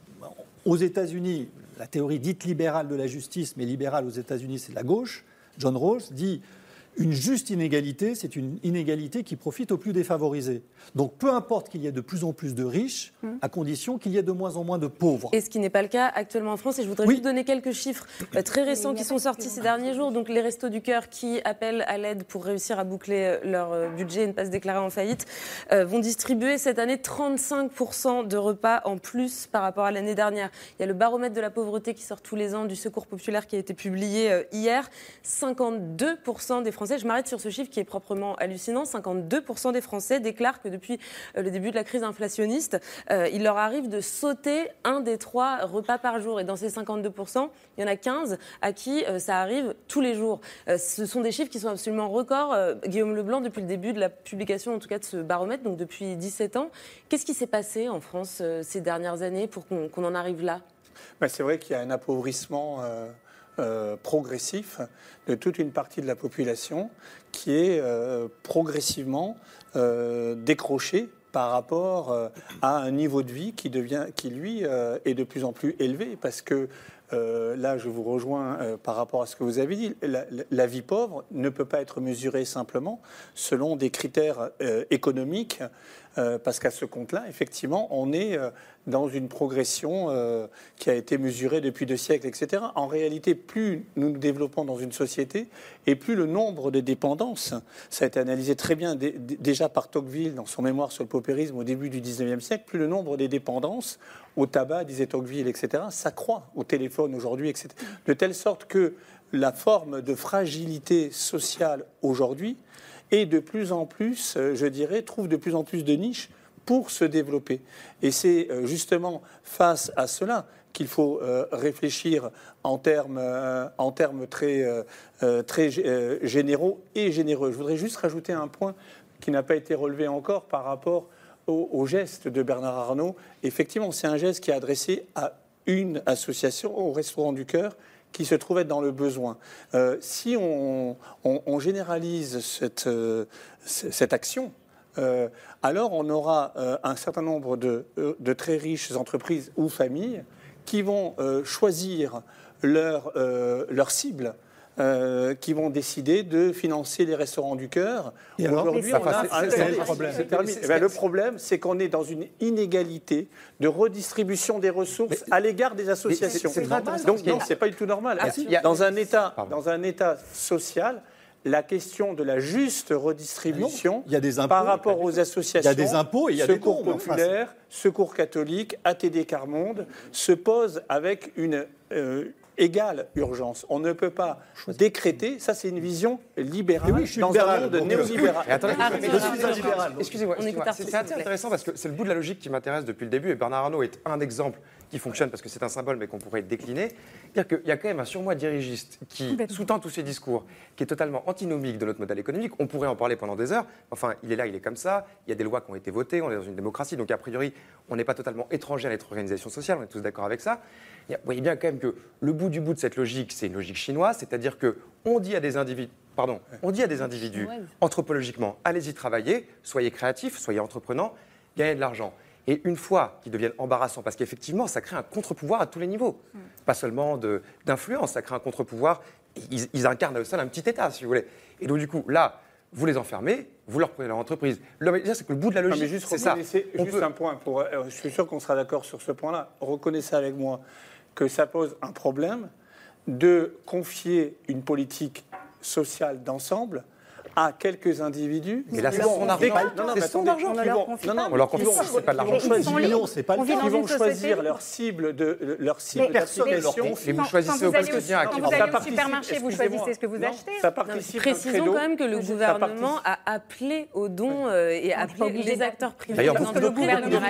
Aux États-Unis, la théorie dite libérale de la justice, mais libérale aux États-Unis, c'est la gauche. John Rawls dit une juste inégalité, c'est une inégalité qui profite aux plus défavorisés. Donc peu importe qu'il y ait de plus en plus de riches, à condition qu'il y ait de moins en moins de pauvres. Et ce qui n'est pas le cas actuellement en France. Et je voudrais juste donner quelques chiffres euh, très récents qui sont sortis ces derniers jours. Donc les Restos du Cœur qui appellent à l'aide pour réussir à boucler euh, leur euh, budget et ne pas se déclarer en faillite euh, vont distribuer cette année 35% de repas en plus par rapport à l'année dernière. Il y a le baromètre de la pauvreté qui sort tous les ans du Secours populaire qui a été publié hier. 52% des Je m'arrête sur ce chiffre qui est proprement hallucinant, 52% des Français déclarent que depuis euh, le début de la crise inflationniste, euh, il leur arrive de sauter un des trois repas par jour. Et dans ces 52%, il y en a 15 à qui euh, ça arrive tous les jours. Ce sont des chiffres qui sont absolument records. Guillaume Leblanc, depuis le début de la publication, en tout cas de ce baromètre, donc depuis 17 ans, qu'est-ce qui s'est passé en France ces dernières années pour qu'on en arrive là? Ben, c'est vrai qu'il y a un appauvrissement euh, progressif de toute une partie de la population qui est euh, progressivement euh, décrochée par rapport à un niveau de vie qui, devient, qui lui, est de plus en plus élevé. Parce que là, je vous rejoins par rapport à ce que vous avez dit. La, vie pauvre ne peut pas être mesurée simplement selon des critères économiques, parce qu'à ce compte-là, effectivement, on est euh, dans une progression euh, qui a été mesurée depuis deux siècles, etc. En réalité, plus nous nous développons dans une société, et plus le nombre de dépendances, ça a été analysé très bien déjà par Tocqueville dans son mémoire sur le paupérisme au début du 19e siècle, plus le nombre des dépendances au tabac, disait Tocqueville, etc., s'accroît, au téléphone aujourd'hui, etc. De telle sorte que la forme de fragilité sociale aujourd'hui est de plus en plus, euh, je dirais, trouve de plus en plus de niches pour se développer. Et c'est euh, justement face à cela qu'il faut euh, réfléchir en termes, en termes très, très généraux et généreux. Je voudrais juste rajouter un point qui n'a pas été relevé encore par rapport au, geste de Bernard Arnault. Effectivement, c'est un geste qui est adressé à une association, au Restaurant du Cœur, qui se trouvait dans le besoin. si on, généralise cette, cette action, euh, alors on aura euh, un certain nombre de, euh, de, très riches entreprises ou familles qui vont choisir leur, leur cible. Qui vont décider de financer les restaurants du cœur. Aujourd'hui, on a le problème. Eh le problème, c'est qu'on est dans une inégalité de redistribution des ressources à l'égard des associations. Donc, non, c'est pas du tout normal. Ah, dans un état, dans un état social, la question de la juste redistribution par rapport aux associations. Il y a des impôts et il y a Secours des populaire, Secours catholique, ATD Carmonde se pose avec une euh, égale urgence. On ne peut pas décréter, ça c'est une vision libérale oui, je suis dans libéral, un monde néolibéral. Attendez, je suis libéral. Excusez-moi, c'est intéressant parce que c'est le bout de la logique qui m'intéresse depuis le début et Bernard Arnault est un exemple qui fonctionne parce que c'est un symbole, mais qu'on pourrait décliner. C'est-à-dire qu'il y a quand même un surmoi dirigiste qui sous-tend tous ces discours, qui est totalement antinomique de notre modèle économique. On pourrait en parler pendant des heures. Enfin, il est là, il est comme ça. Il y a des lois qui ont été votées. On est dans une démocratie, donc a priori, on n'est pas totalement étranger à notre organisation sociale. On est tous d'accord avec ça. Vous voyez bien quand même que le bout du bout de cette logique, c'est une logique chinoise, c'est-à-dire que on dit à des individus, pardon, on dit à des individus anthropologiquement, allez-y travailler, soyez créatifs, soyez entreprenants, gagnez de l'argent. Et une fois qu'ils deviennent embarrassants, parce qu'effectivement, ça crée un contre-pouvoir à tous les niveaux, mm. pas seulement d'influence, ça crée un contre-pouvoir. Ils, incarnent à eux seuls un petit État, si vous voulez. Et donc, du coup, là, vous les enfermez, vous leur prenez leur entreprise. C'est que le bout de la logique, c'est ça. juste un point, pour, euh, je suis sûr qu'on sera d'accord sur ce point-là. Reconnaissez avec moi que ça pose un problème de confier une politique sociale d'ensemble à quelques individus. Mais là, c'est son argent. Non, non, c'est son argent. Non, non, on leur confie, c'est pas de l'argent. c'est pas Ils vont choisir leur cible de leur cible d'affiliation. Et vous choisissez au quotidien à qui vous allez au supermarché, vous choisissez ce que vous achetez. Ça participe. Précisons quand même que le gouvernement a appelé aux dons et appelé les acteurs privés. D'ailleurs, le gouvernement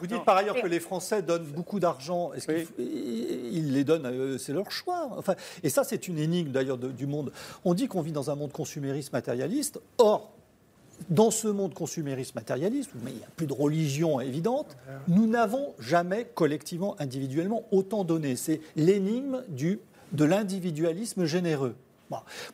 Vous dites par ailleurs que les Français donnent beaucoup d'argent. Est-ce qu'ils les donnent C'est leur choix. Enfin, et ça, c'est une énigme d'ailleurs du monde. On dit qu'on vit dans un monde consumériste matérialiste. Or, dans ce monde consumériste matérialiste, où il n'y a plus de religion évidente, nous n'avons jamais collectivement, individuellement, autant donné. C'est l'énigme de l'individualisme généreux.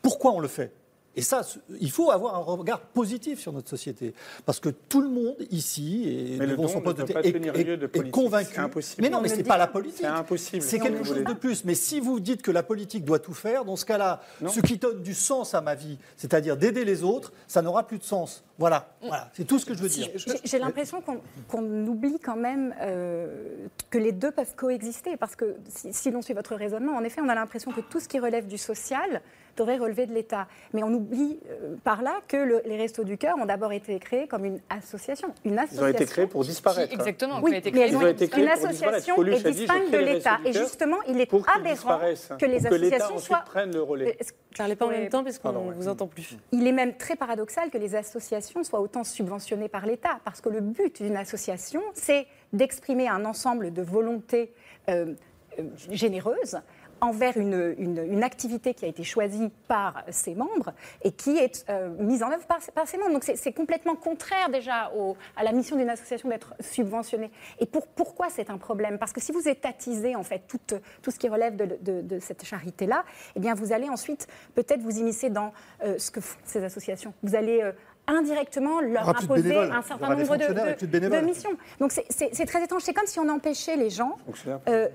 Pourquoi on le fait? Et ça, il faut avoir un regard positif sur notre société. Parce que tout le monde ici et mais son pote est, est, est, convaincu. Mais non, mais ce n'est pas la politique. C'est impossible. C'est quelque chose de plus. Mais si vous dites que la politique doit tout faire, dans ce cas-là, ce qui donne du sens à ma vie, c'est-à-dire d'aider les autres, ça n'aura plus de sens. Voilà, voilà. c'est tout ce que je veux dire. J'ai l'impression qu'on oublie quand même euh, que les deux peuvent coexister. Parce que si, si l'on suit votre raisonnement, en effet, on a l'impression que tout ce qui relève du social devrait relever de l'État. Mais on oublie euh, par là que les Restos du Cœur ont d'abord été créés comme une association. Une association. Ils ont été créés pour disparaître. exactement. Oui, mais ils ont été créés une association est distincte de l'État. Et justement, il est aberrant que les associations soient. prennent le relais. Parlez pas en même temps parce qu'on ne vous entend plus. Il est même très paradoxal que les associations soient autant subventionnées par l'État, parce que le but d'une association, c'est d'exprimer un ensemble de volontés euh, euh, généreuses envers une, une, activité qui a été choisie par ses membres et qui est euh, mise en œuvre par, par ses membres. Donc c'est complètement contraire déjà au, à la mission d'une association d'être subventionnée. Et pour, pourquoi c'est un problème? Parce que si vous étatisez en fait tout, tout ce qui relève de, de, de cette charité-là, eh bien vous allez ensuite peut-être vous immiscer dans euh, ce que font ces associations. Vous allez euh, indirectement leur imposer un certain nombre de, de, missions. Donc c'est très étrange. C'est comme si on empêchait les gens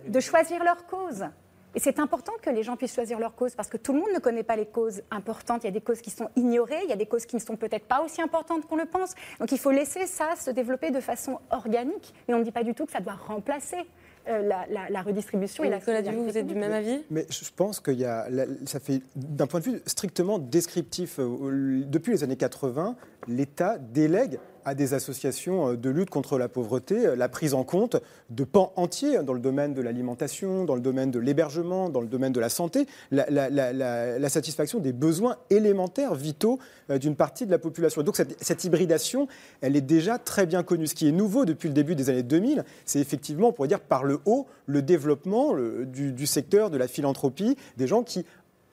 de choisir leur cause. Et c'est important que les gens puissent choisir leur cause parce que tout le monde ne connaît pas les causes importantes. Il y a des causes qui sont ignorées, il y a des causes qui ne sont peut-être pas aussi importantes qu'on le pense. Donc il faut laisser ça se développer de façon organique. Et on ne dit pas du tout que ça doit remplacer euh, la, redistribution et, la vous êtes du même avis? Mais je pense qu'il y a, ça fait, d'un point de vue strictement descriptif, euh, depuis les années 80, l'État délègue à des associations euh, de lutte contre la pauvreté euh, la prise en compte de pans entiers dans le domaine de l'alimentation, dans le domaine de l'hébergement, dans le domaine de la santé, la, satisfaction des besoins élémentaires, vitaux euh, d'une partie de la population. donc cette, hybridation, elle est déjà très bien connue. Ce qui est nouveau depuis le début des années 2000, c'est effectivement, on pourrait dire par le haut, le développement du, secteur de la philanthropie, des gens qui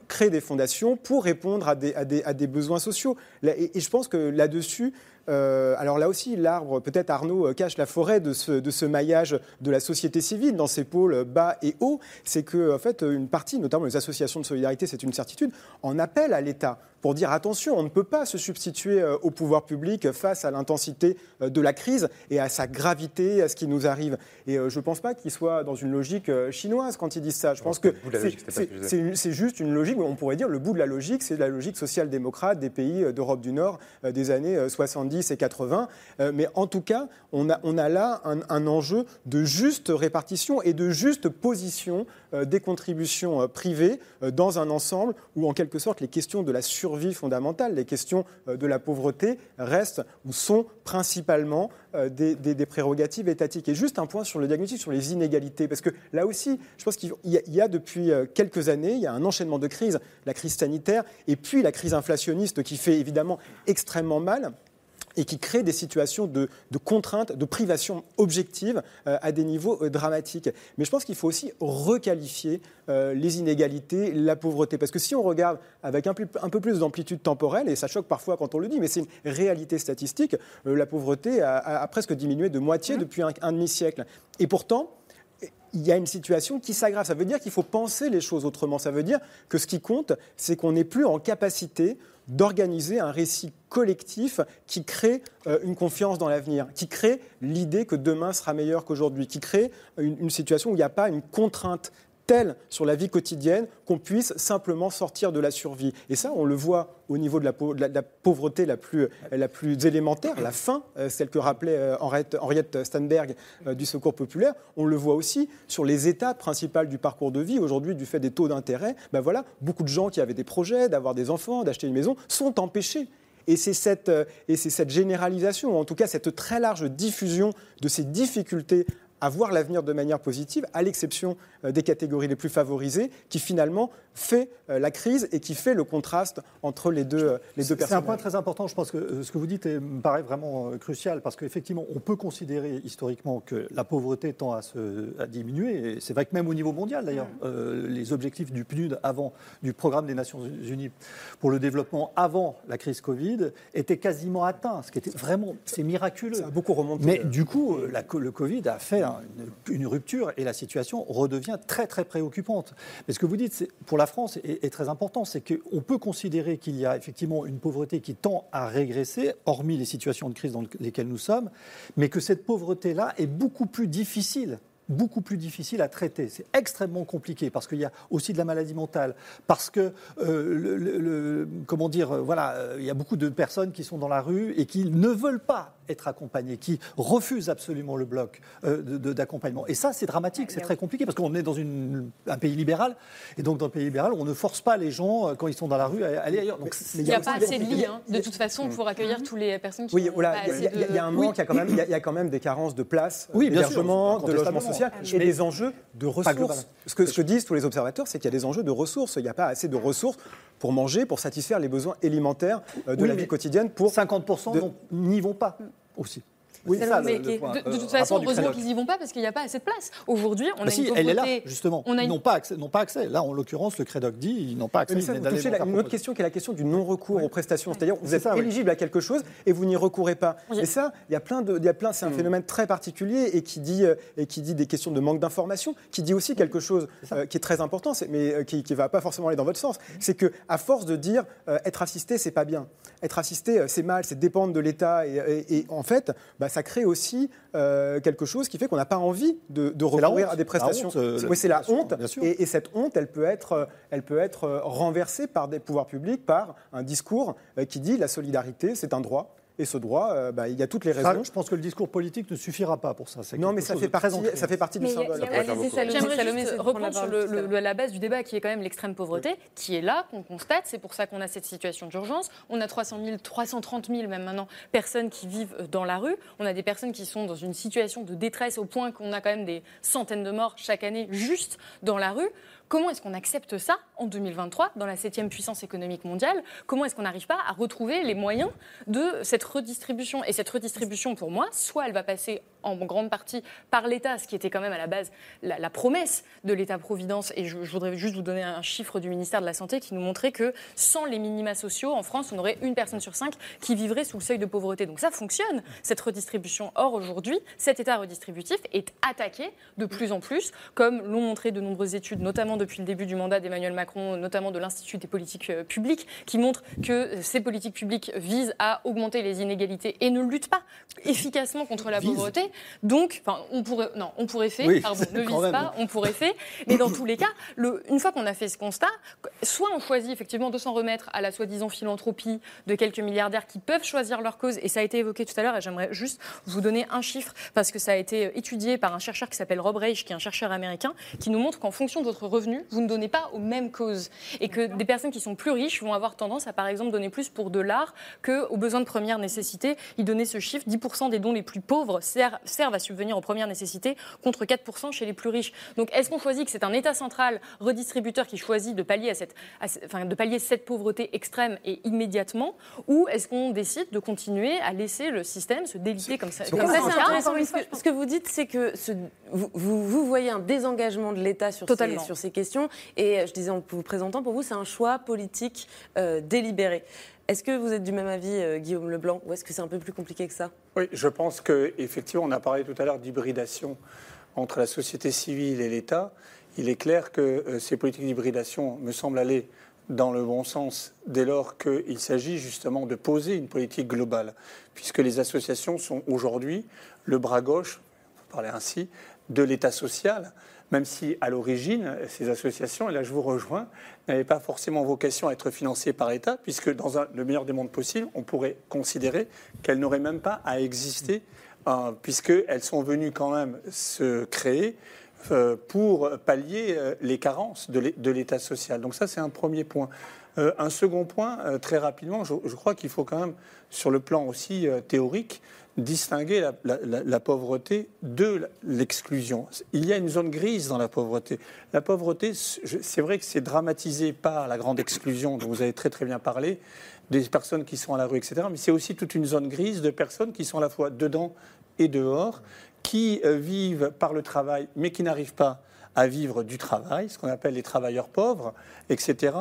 créent des fondations pour répondre à des, besoins sociaux. et je pense que là-dessus, euh, alors là aussi, l'arbre, peut-être Arnaud, euh, cache la forêt de ce, maillage de la société civile dans ses pôles bas et hauts. C'est que, en fait, une partie, notamment les associations de solidarité, c'est une certitude, en appelle à l'État pour dire attention, on ne peut pas se substituer euh, au pouvoir public face à l'intensité de la crise et à sa gravité, à ce qui nous arrive. Et je ne pense pas qu'ils soient dans une logique chinoise quand ils disent ça. Je pense que c'est juste une logique, on pourrait dire le bout de la logique, c'est la logique social-démocrate des pays d'Europe du Nord des années 70 et 80. Euh, mais en tout cas, on a, on a là un, enjeu de juste répartition et de juste position euh, des contributions euh, privées dans un ensemble où, en quelque sorte, les questions de la survie fondamentale, les questions de la pauvreté restent ou sont principalement des, des, prérogatives étatiques. Et juste un point sur le diagnostic, sur les inégalités, parce que là aussi, je pense qu'il y, a depuis quelques années, il y a un enchaînement de crises, la crise sanitaire et puis la crise inflationniste qui fait évidemment extrêmement mal et qui crée des situations de, de contrainte, de privation objective euh, à des niveaux euh, dramatiques. Mais je pense qu'il faut aussi requalifier euh, les inégalités, la pauvreté. Parce que si on regarde avec un, un peu plus d'amplitude temporelle, et ça choque parfois quand on le dit, mais c'est une réalité statistique, la pauvreté a, a, presque diminué de moitié mmh. depuis un, un demi-siècle. Et pourtant, il y a une situation qui s'aggrave. Ça veut dire qu'il faut penser les choses autrement. Ça veut dire que ce qui compte, c'est qu'on n'est plus en capacité d'organiser un récit collectif qui crée euh, une confiance dans l'avenir, qui crée l'idée que demain sera meilleur qu'aujourd'hui, qui crée une, situation où il n'y a pas une contrainte telle sur la vie quotidienne qu'on puisse simplement sortir de la survie. Et ça, on le voit au niveau de la, pauvreté la plus, la plus élémentaire, la faim, euh, celle que rappelait euh, Henriette, Stanberg du Secours populaire. On le voit aussi sur les étapes principales du parcours de vie. Aujourd'hui, du fait des taux d'intérêt, ben voilà, beaucoup de gens qui avaient des projets d'avoir des enfants, d'acheter une maison, sont empêchés et c'est cette, euh, cette, généralisation, ou en tout cas cette très large diffusion de ces difficultés à voir l'avenir de manière positive, à l'exception euh, des catégories les plus favorisées, qui finalement fait euh, la crise et qui fait le contraste entre les deux, euh, les deux C'est un point très important. Je pense que ce que vous dites me paraît vraiment crucial parce qu'effectivement, on peut considérer historiquement que la pauvreté tend à, se, à diminuer. Et c'est vrai que même au niveau mondial, d'ailleurs, les objectifs du PNUD avant, du programme des Nations Unies pour le développement avant la crise Covid étaient quasiment atteints. Ce qui était vraiment, c'est miraculeux. Ça a beaucoup remonté. Mais du coup, la, le Covid a fait une, rupture et la situation redevient très très préoccupante. Mais ce que vous dites pour la France est, très important, c'est qu'on peut considérer qu'il y a effectivement une pauvreté qui tend à régresser, hormis les situations de crise dans lesquelles nous sommes, mais que cette pauvreté-là est beaucoup plus difficile beaucoup plus difficile à traiter. C'est extrêmement compliqué parce qu'il y a aussi de la maladie mentale, parce que, euh, le, comment dire, euh, voilà, euh, il y a beaucoup de personnes qui sont dans la rue et qui ne veulent pas être accompagnés, qui refusent absolument le bloc euh, d'accompagnement. Et ça, c'est dramatique, c'est très compliqué, parce qu'on est dans une, un pays libéral, et donc dans le pays libéral, on ne force pas les gens, quand ils sont dans la rue, à aller ailleurs. Donc, il n'y a, pas assez de lits, hein, de toute façon, pour accueillir toutes les personnes qui Oui, voilà, il y, a un manque, il y, a quand même, il y, a quand même des carences de places, oui, d'hébergement, de logement social, et des enjeux de ressources. Ce que, ce que disent tous les observateurs, c'est qu'il y a des enjeux de ressources. Il n'y a pas assez de ressources pour manger, pour satisfaire les besoins élimentaires euh, de la vie quotidienne. Pour 50% n'y vont pas aussi. Oui, ça, mais de, toute façon, heureusement qu'ils n'y vont pas parce qu'il n'y a pas assez de place. Aujourd'hui, on bah a une elle est là, justement. ils n'ont pas, accès, pas accès. Là, en l'occurrence, le Crédoc dit ils n'ont pas accès. Mais ça, vous touchez une autre question qui est la question du non-recours aux prestations. C'est-à-dire, vous êtes éligible à quelque chose et vous n'y recourez pas. Et ça, il y a plein de, il y a plein, c'est un mm. phénomène très particulier et qui dit, euh, et qui dit des questions de manque d'information, qui dit aussi quelque chose euh, qui est très important, mais euh, qui ne va pas forcément aller dans votre sens. C'est que, à force de dire être assisté, c'est pas bien. Être assisté, c'est mal, c'est dépendre de l'État. Et, en fait, bah, ça crée aussi quelque chose qui fait qu'on n'a pas envie de, recourir à des prestations. oui, c'est la honte. Et, et, cette honte, elle peut, être, elle peut être renversée par des pouvoirs publics, par un discours qui dit la solidarité, c'est un droit. Et ce droit, euh, bah, il y a toutes les raisons. je pense que le discours politique ne suffira pas pour ça. Non, mais ça fait, partie, ça fait partie du symbole. J'aimerais juste reprendre sur le, la base du débat qui est quand même l'extrême pauvreté, qui est là, qu'on constate. C'est pour ça qu'on a cette situation d'urgence. On a 300 000, 330 000 même maintenant personnes qui vivent dans la rue. On a des personnes qui sont dans une situation de détresse au point qu'on a quand même des centaines de morts chaque année juste dans la rue. Comment est-ce qu'on accepte ça en 2023 dans la septième puissance économique mondiale? Comment est-ce qu'on n'arrive pas à retrouver les moyens de cette redistribution? Et cette redistribution, pour moi, soit elle va passer en grande partie par l'État, ce qui était quand même à la base la, promesse de l'État-providence. Et je, voudrais juste vous donner un chiffre du ministère de la Santé qui nous montrait que sans les minima sociaux, en France, on aurait une personne sur cinq qui vivrait sous le seuil de pauvreté. Donc ça fonctionne, cette redistribution. Or, aujourd'hui, cet État redistributif est attaqué de plus en plus, comme l'ont montré de nombreuses études, notamment depuis le début du mandat d'Emmanuel Macron, notamment de l'Institut des politiques euh, publiques, qui montrent que ces politiques publiques visent à augmenter les inégalités et ne luttent pas efficacement contre la pauvreté. Donc, enfin, on pourrait, non, on pourrait faire, pardon, ne vise pas, on pourrait faire. Mais dans tous les cas, le, une fois qu'on a fait ce constat, soit on choisit effectivement de s'en remettre à la soi-disant philanthropie de quelques milliardaires qui peuvent choisir leur cause, et ça a été évoqué tout à l'heure, et j'aimerais juste vous donner un chiffre, parce que ça a été étudié par un chercheur qui s'appelle Rob Reich, qui est un chercheur américain, qui nous montre qu'en fonction de votre revenu, vous ne donnez pas aux mêmes causes. Et que des personnes qui sont plus riches vont avoir tendance à, par exemple, donner plus pour de l'art qu'aux besoins de première nécessité. Il donnait ce chiffre 10% des dons les plus pauvres servent servent à subvenir aux premières nécessités contre 4% chez les plus riches. Donc est-ce qu'on choisit que c'est un État central redistributeur qui choisit de pallier, à cette, enfin, de pallier cette pauvreté extrême et immédiatement ou est-ce qu'on décide de continuer à laisser le système se déliter comme ça, comme ça Ce, que, vous dites, c'est que ce, vous, vous, voyez un désengagement de l'État sur, ces, sur ces questions et je disais en vous présentant, pour vous, c'est un choix politique euh, délibéré. Est-ce que vous êtes du même avis, euh, Guillaume Leblanc, ou est-ce que c'est un peu plus compliqué que ça? Oui, je pense qu'effectivement, on a parlé tout à l'heure d'hybridation entre la société civile et l'État. Il est clair que euh, ces politiques d'hybridation me semblent aller dans le bon sens dès lors qu'il s'agit justement de poser une politique globale, puisque les associations sont aujourd'hui le bras gauche, on peut parler ainsi, de l'État social même si à l'origine, ces associations, et là je vous rejoins, n'avaient pas forcément vocation à être financées par l'État, puisque dans le meilleur des mondes possibles, on pourrait considérer qu'elles n'auraient même pas à exister, euh, puisqu'elles sont venues quand même se créer euh, pour pallier euh, les carences de l'État social. Donc ça, c'est un premier point. un second point, très rapidement, je crois qu'il faut quand même, sur le plan aussi théorique, distinguer la, pauvreté de l'exclusion. Il y a une zone grise dans la pauvreté. La pauvreté, c'est vrai que c'est dramatisé par la grande exclusion dont vous avez très très bien parlé, des personnes qui sont à la rue, etc. Mais c'est aussi toute une zone grise de personnes qui sont à la fois dedans et dehors, qui euh, vivent par le travail, mais qui n'arrivent pas à vivre du travail, ce qu'on appelle les travailleurs pauvres, etc.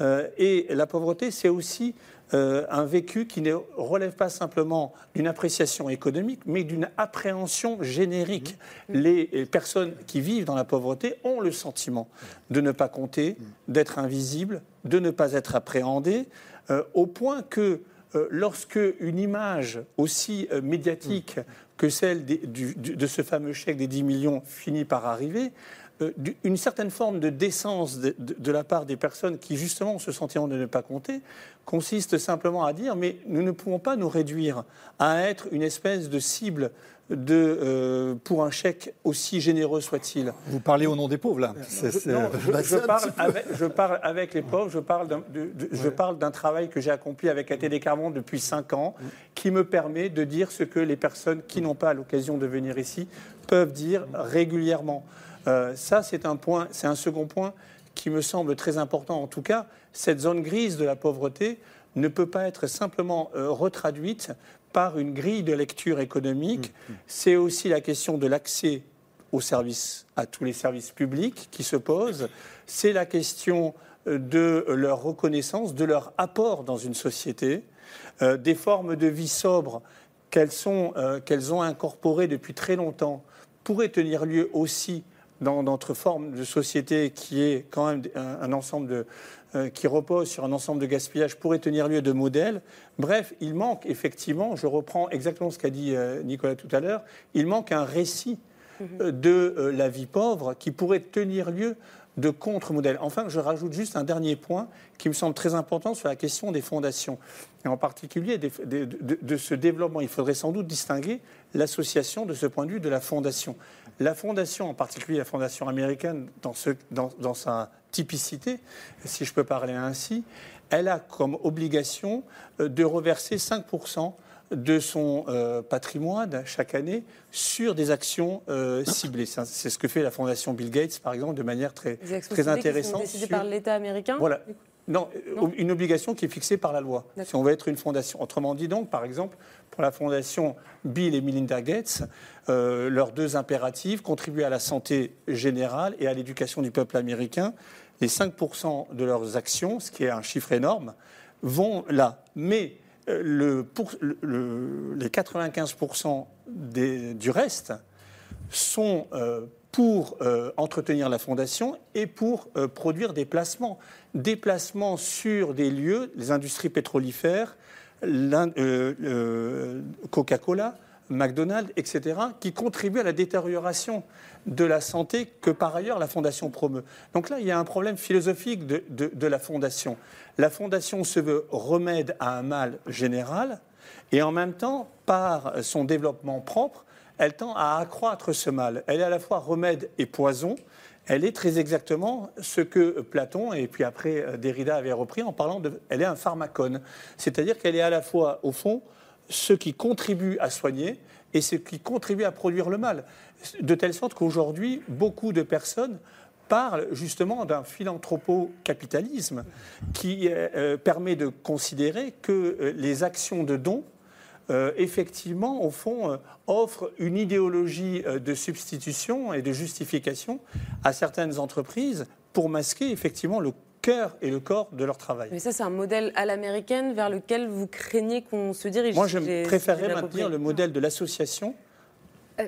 Euh, et la pauvreté, c'est aussi euh, un vécu qui ne relève pas simplement d'une appréciation économique, mais d'une appréhension générique. Mmh. Les, personnes qui vivent dans la pauvreté ont le sentiment de ne pas compter, d'être invisibles, de ne pas être appréhendées, euh, au point que euh, lorsque une image aussi médiatique que celle de ce fameux chèque des 10 millions finit par arriver, euh, une certaine forme de décence de, la part des personnes qui, justement, ont ce sentiment de ne pas compter, consiste simplement à dire mais nous ne pouvons pas nous réduire à être une espèce de cible de, euh, pour un chèque aussi généreux soit-il. Vous parlez au nom des pauvres, là je, parle avec, je, parle avec, les pauvres, je parle d'un, travail que j'ai accompli avec ATD Carbone depuis 5 ans, qui me permet de dire ce que les personnes qui n'ont pas l'occasion de venir ici peuvent dire régulièrement. Euh, ça, c'est un point, c'est un second point qui me semble très important. En tout cas, cette zone grise de la pauvreté ne peut pas être simplement euh, retraduite par une grille de lecture économique. Mmh, mmh. C'est aussi la question de l'accès aux services, à tous les services publics qui se pose. C'est la question euh, de leur reconnaissance, de leur apport dans une société, des formes de vie sobre qu'elles, qu'elles ont incorporées depuis très longtemps pourraient tenir lieu aussi dans notre forme de société qui est quand même un, ensemble de, euh, qui repose sur un ensemble de gaspillage pourrait tenir lieu de modèle. Bref, il manque effectivement, je reprends exactement ce qu'a dit euh, Nicolas tout à l'heure, il manque un récit mhm. euh, de la vie pauvre qui pourrait tenir lieu de contre-modèle. Enfin, je rajoute juste un dernier point qui me semble très important sur la question des fondations, et en particulier de, ce développement. Il faudrait sans doute distinguer l'association de ce point de vue de la fondation. La fondation, en particulier la fondation américaine, dans, dans sa typicité, si je peux parler ainsi, elle a comme obligation euh, de reverser 5% de son euh, patrimoine chaque année sur des actions euh, ciblées. C'est ce que fait la fondation Bill Gates, par exemple, de manière très, très intéressante. Qui sont par l'État américain Voilà. Non, une obligation qui est fixée par la loi, si on veut être une fondation. Autrement dit donc, par exemple, pour la fondation Bill et Melinda Gates, euh, leurs deux impératifs, contribuer à la santé générale et à l'éducation du peuple américain, les 5% de leurs actions, ce qui est un chiffre énorme, vont là. Mais euh, les 95% des, du reste sont euh, pour entretenir la fondation et pour produire des placements. Des placements sur des lieux, les industries pétrolifères, euh, Coca-Cola, McDonald's, etc., qui contribuent à la détérioration de la santé que par ailleurs la Fondation promeut. Donc là, il y a un problème philosophique de, la Fondation. La Fondation se veut remède à un mal général et en même temps, par son développement propre, elle tend à accroître ce mal. Elle est à la fois remède et poison elle est très exactement ce que Platon et puis après euh, Derrida avait repris en parlant de. Elle est un pharmacone. C'est-à-dire qu'elle est à la fois, au fond, ce qui contribue à soigner et ce qui contribue à produire le mal. De telle sorte qu'aujourd'hui, beaucoup de personnes parlent justement d'un philanthropo-capitalisme qui euh, euh, permet de considérer que les actions de dons euh, effectivement, au fond, euh, offre une idéologie euh, de substitution et de justification à certaines entreprises pour masquer effectivement le cœur et le corps de leur travail. Mais ça, c'est un modèle à l'américaine vers lequel vous craignez qu'on se dirige. Moi, je préférerais maintenir le modèle de l'association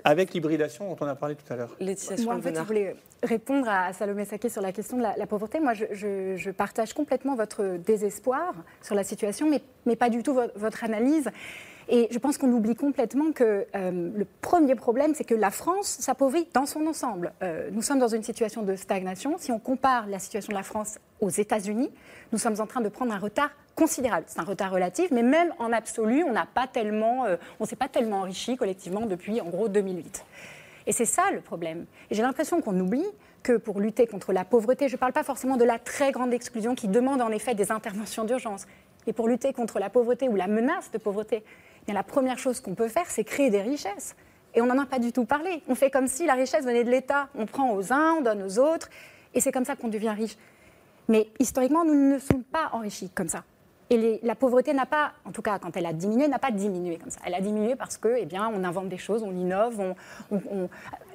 avec l'hybridation dont on a parlé tout à l'heure. Moi, en fait, je voulais répondre à Salomé Saké sur la question de la, pauvreté. Moi, je, partage complètement votre désespoir sur la situation, mais, mais pas du tout votre analyse. Et je pense qu'on oublie complètement que euh, le premier problème, c'est que la France s'appauvrit dans son ensemble. Euh, nous sommes dans une situation de stagnation. Si on compare la situation de la France aux États-Unis, nous sommes en train de prendre un retard considérable. C'est un retard relatif, mais même en absolu, on n'a euh, on s'est pas tellement enrichi collectivement depuis en gros 2008. Et c'est ça le problème. Et j'ai l'impression qu'on oublie que pour lutter contre la pauvreté, je ne parle pas forcément de la très grande exclusion qui demande en effet des interventions d'urgence, mais pour lutter contre la pauvreté ou la menace de pauvreté, la première chose qu'on peut faire, c'est créer des richesses. Et on n'en a pas du tout parlé. On fait comme si la richesse venait de l'État. On prend aux uns, on donne aux autres, et c'est comme ça qu'on devient riche. Mais historiquement, nous ne sommes pas enrichis comme ça. Et la pauvreté n'a pas, en tout cas quand elle a diminué, n'a pas diminué comme ça. Elle a diminué parce que, eh bien, on invente des choses, on innove,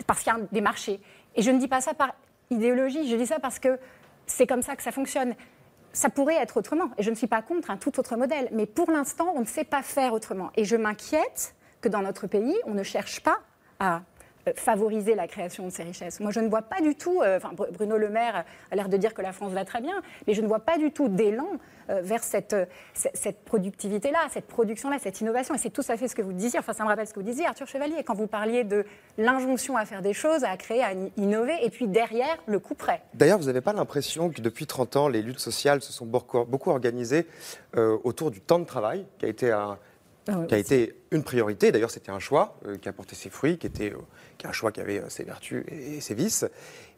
parce qu'il y a des marchés. Et je ne dis pas ça par idéologie, je dis ça parce que c'est comme ça que ça fonctionne ça pourrait être autrement. Et je ne suis pas contre un tout autre modèle. Mais pour l'instant, on ne sait pas faire autrement. Et je m'inquiète que dans notre pays, on ne cherche pas à favoriser la création de ces richesses. Moi, je ne vois pas du tout, euh, enfin, Bruno Le Maire a l'air de dire que la France va très bien, mais je ne vois pas du tout d'élan euh, vers cette, cette productivité-là, cette production-là, cette innovation. Et c'est tout à fait ce que vous disiez, enfin, ça me rappelle ce que vous disiez, Arthur Chevalier, quand vous parliez de l'injonction à faire des choses, à créer, à innover, et puis derrière, le coup près. D'ailleurs, vous n'avez pas l'impression que depuis 30 ans, les luttes sociales se sont beaucoup organisées autour du temps de travail, qui a été un ah qui a été une priorité. D'ailleurs, c'était un choix euh, qui a porté ses fruits, qui était euh, un choix qui avait euh, ses vertus et, ses vices.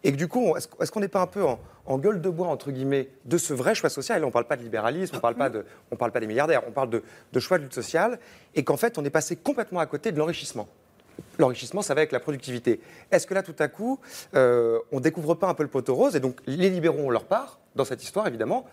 Et que du coup, est-ce, qu'on n'est pas un peu en, gueule de bois, entre guillemets, de ce vrai choix social? Et là, on ne parle pas de libéralisme, on ne parle, pas de, on parle pas des milliardaires, on parle de, de choix de lutte sociale, et qu'en fait, on est passé complètement à côté de l'enrichissement. L'enrichissement, ça va avec la productivité. Est-ce que là, tout à coup, euh, on découvre pas un peu le poteau rose et donc les libéraux ont leur part dans cette histoire, évidemment.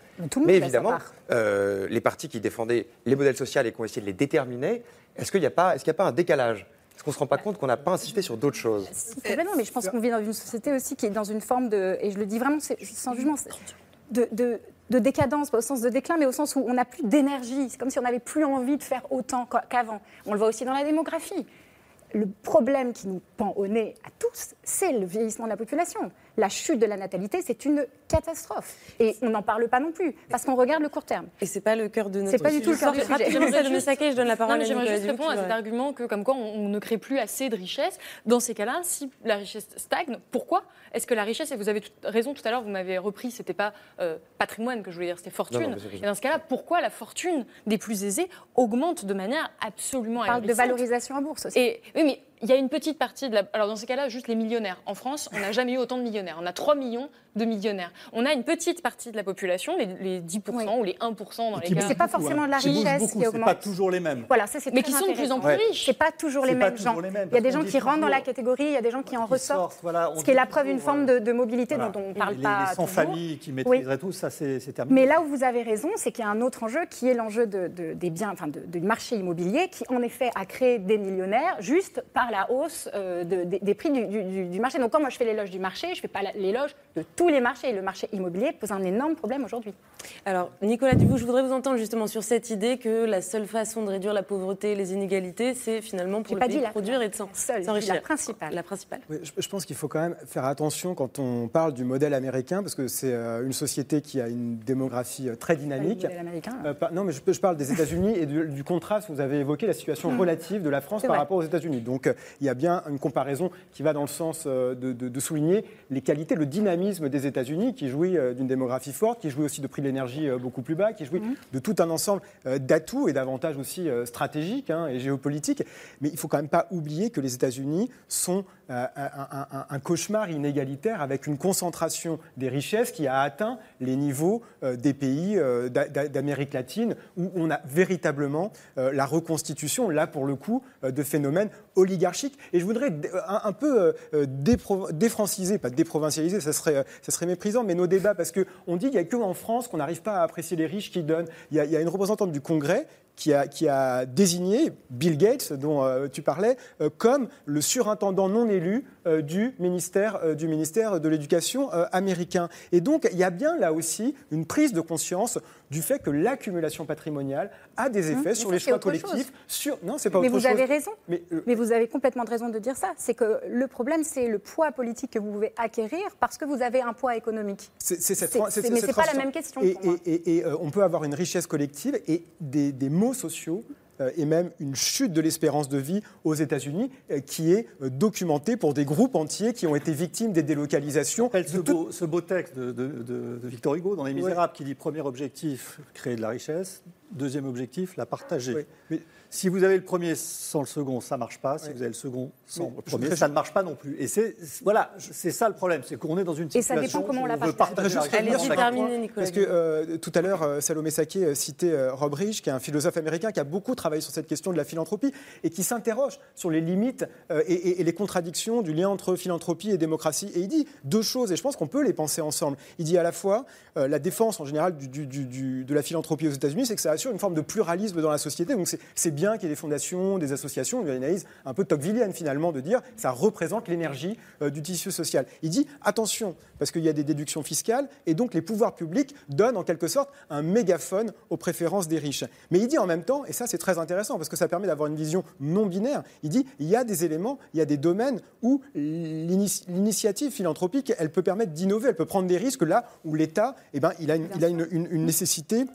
Mais évidemment, euh, les partis qui défendaient les modèles sociaux et qui ont essayé de les déterminer, est-ce qu'il n'y a, pas, est a pas un décalage? Est-ce qu'on ne se rend pas compte qu'on n'a pas insisté sur d'autres choses? Complètement, mais je pense qu'on vit dans une société aussi qui est dans une forme de, et je le dis vraiment sans jugement, de, de, de décadence, pas au sens de déclin, mais au sens où on n'a plus d'énergie. C'est comme si on n'avait plus envie de faire autant qu'avant. On le voit aussi dans la démographie le problème qui nous pend au nez à tous, c'est le vieillissement de la population. La chute de la natalité, c'est une catastrophe. Et on n'en parle pas non plus, parce qu'on regarde le court terme. Et c'est pas le cœur de notre C'est pas du tout le cœur du sujet. je donne la parole à J'aimerais juste répondre à cet argument que, comme quoi, on, on ne crée plus assez de richesse. Dans ces cas-là, si la richesse stagne, pourquoi est-ce que la richesse, et vous avez tout- raison tout à l'heure, vous m'avez repris, c'était pas euh, patrimoine que je voulais dire, c'était fortune. Non, non, et dans ce cas-là, pourquoi la fortune des plus aisés augmente de manière absolument On parle de valorisation en bourse aussi. Et oui, mais il y a une petite partie de la. Alors dans ces cas-là, juste les millionnaires. En France, on n'a jamais eu autant de millionnaires. On a 3 millions de millionnaires. On a une petite partie de la population, les, les 10% ou les 1% dans les Qui cas. C'est pas forcément hein. de la Qui bougent richesse beaucoup, qui C'est augmente. pas toujours les mêmes. Voilà, ça c'est Mais qui sont de plus en plus riches. C'est pas toujours les mêmes toujours gens. les mêmes, Il y a des gens qui rentrent dans la catégorie, il y a des gens qui en Qui ressortent. sortent, voilà, on ce qui est la preuve d'une forme de, de mobilité Voilà. dont on ne parle les, pas les 100 toujours. familles qui maîtriseraient tout, ça c'est terminé. Mais là où vous avez raison, c'est qu'il y a un autre enjeu qui est l'enjeu de, de- des biens, enfin de- du marché immobilier, qui en effet a créé des millionnaires juste par la hausse euh, de- des, prix du, marché. Donc quand moi je fais l'éloge du marché, je ne fais pas la- l'éloge de tous les marchés. Et le marché immobilier pose un énorme problème aujourd'hui. Alors, Nicolas Dubou, je voudrais vous entendre justement sur cette idée que la seule façon de réduire la pauvreté et les inégalités, c'est finalement pour le pas pays dit de la produire et de s'enrichir. la principale. La principale. Oui, je, je pense qu'il faut quand même faire attention quand on parle du modèle américain, parce que c'est euh, une société qui a une démographie euh, très dynamique. Le modèle américain. Euh, non, mais je, je parle des États-Unis et du, du contraste. Vous avez évoqué la situation Mm. relative de la France par vrai. rapport aux États-Unis. Donc, euh, il y a bien une comparaison qui va dans le sens de, de- de souligner les qualités, le dynamisme des États-Unis, qui jouit euh, d'une démographie forte, qui jouit aussi de prix de l'énergie euh, beaucoup plus bas, qui jouit Mm. de tout un ensemble euh, d'atouts et d'avantages aussi stratégiques hein, et géopolitiques. Mais il faut quand même pas oublier que les États-Unis sont un, un- un- un cauchemar inégalitaire avec une concentration des richesses qui a atteint les niveaux des pays d'A- d'A- d'Amérique latine où on a véritablement la reconstitution, là pour le coup, de phénomènes oligarchiques. Et je voudrais un, un peu défranciser, pas déprovincialiser, ça serait, euh, ça serait méprisant, mais nos débats, parce qu'on dit qu'il n'y a que en France qu'on n'arrive pas à apprécier les riches qui donnent. Il y a, une représentante du Congrès qui a, qui a désigné Bill Gates, dont euh, tu parlais, euh, comme le surintendant non élu du, ministère, euh, du ministère de l'Éducation euh, américain. Et donc, il y a bien là aussi une prise de conscience du fait que l'accumulation patrimoniale a des effets Hum, mais sur les choix collectifs. Sur... Non, c'est pas Mais autre vous chose. avez raison. Mais, euh, Mais vous avez complètement raison de dire ça. C'est que le problème, c'est le poids politique que vous pouvez acquérir parce que vous avez un poids économique. C'est c'est cette C'est- mais pas la même question Et, pour moi. et- et- et, euh, on peut avoir une richesse collective et des, des maux sociaux euh, et même une chute de l'espérance de vie aux États-Unis euh, qui est euh, documentée pour des groupes entiers qui ont été victimes des délocalisations. ce tout- beau, ce beau texte de, de- de- de Victor Hugo dans Les Misérables qui dit premier objectif, créer de la richesse, deuxième objectif, la partager. Mais- Si vous avez le premier sans le second, ça marche pas. Si Oui. vous avez le second sans le premier, ça ne marche pas non plus. Et c'est voilà, c'est ça le problème, c'est qu'on est dans une Et ça situation dépend comment on la partage. Allez-y, terminez, Nicolas Parce que euh, tout à l'heure, euh, Salomé Saké euh, citait euh, Rob Rich, qui est un philosophe américain qui a beaucoup travaillé sur cette question de la philanthropie et qui s'interroge sur les limites euh, et, et- et les contradictions du lien entre philanthropie et démocratie. Et il dit deux choses, et je pense qu'on peut les penser ensemble. Il dit à la fois euh, la défense en général du- du- du- du- de la philanthropie aux États-Unis, c'est que ça assure une forme de pluralisme dans la société. Donc c'est- c'est bien qu'il y ait des fondations, des associations, une analyse un peu Tocquevillienne finalement, de dire ça représente l'énergie euh, du tissu social. Il dit attention, parce qu'il y a des déductions fiscales, et donc les pouvoirs publics donnent en quelque sorte un mégaphone aux préférences des riches. Mais il dit en même temps, et ça c'est très intéressant, parce que ça permet d'avoir une vision non binaire, il dit il y a des éléments, il y a des domaines où l'ini- l'initiative philanthropique, elle peut permettre d'innover, elle peut prendre des risques là où l'État, eh ben, il a une, il a une- une- une nécessité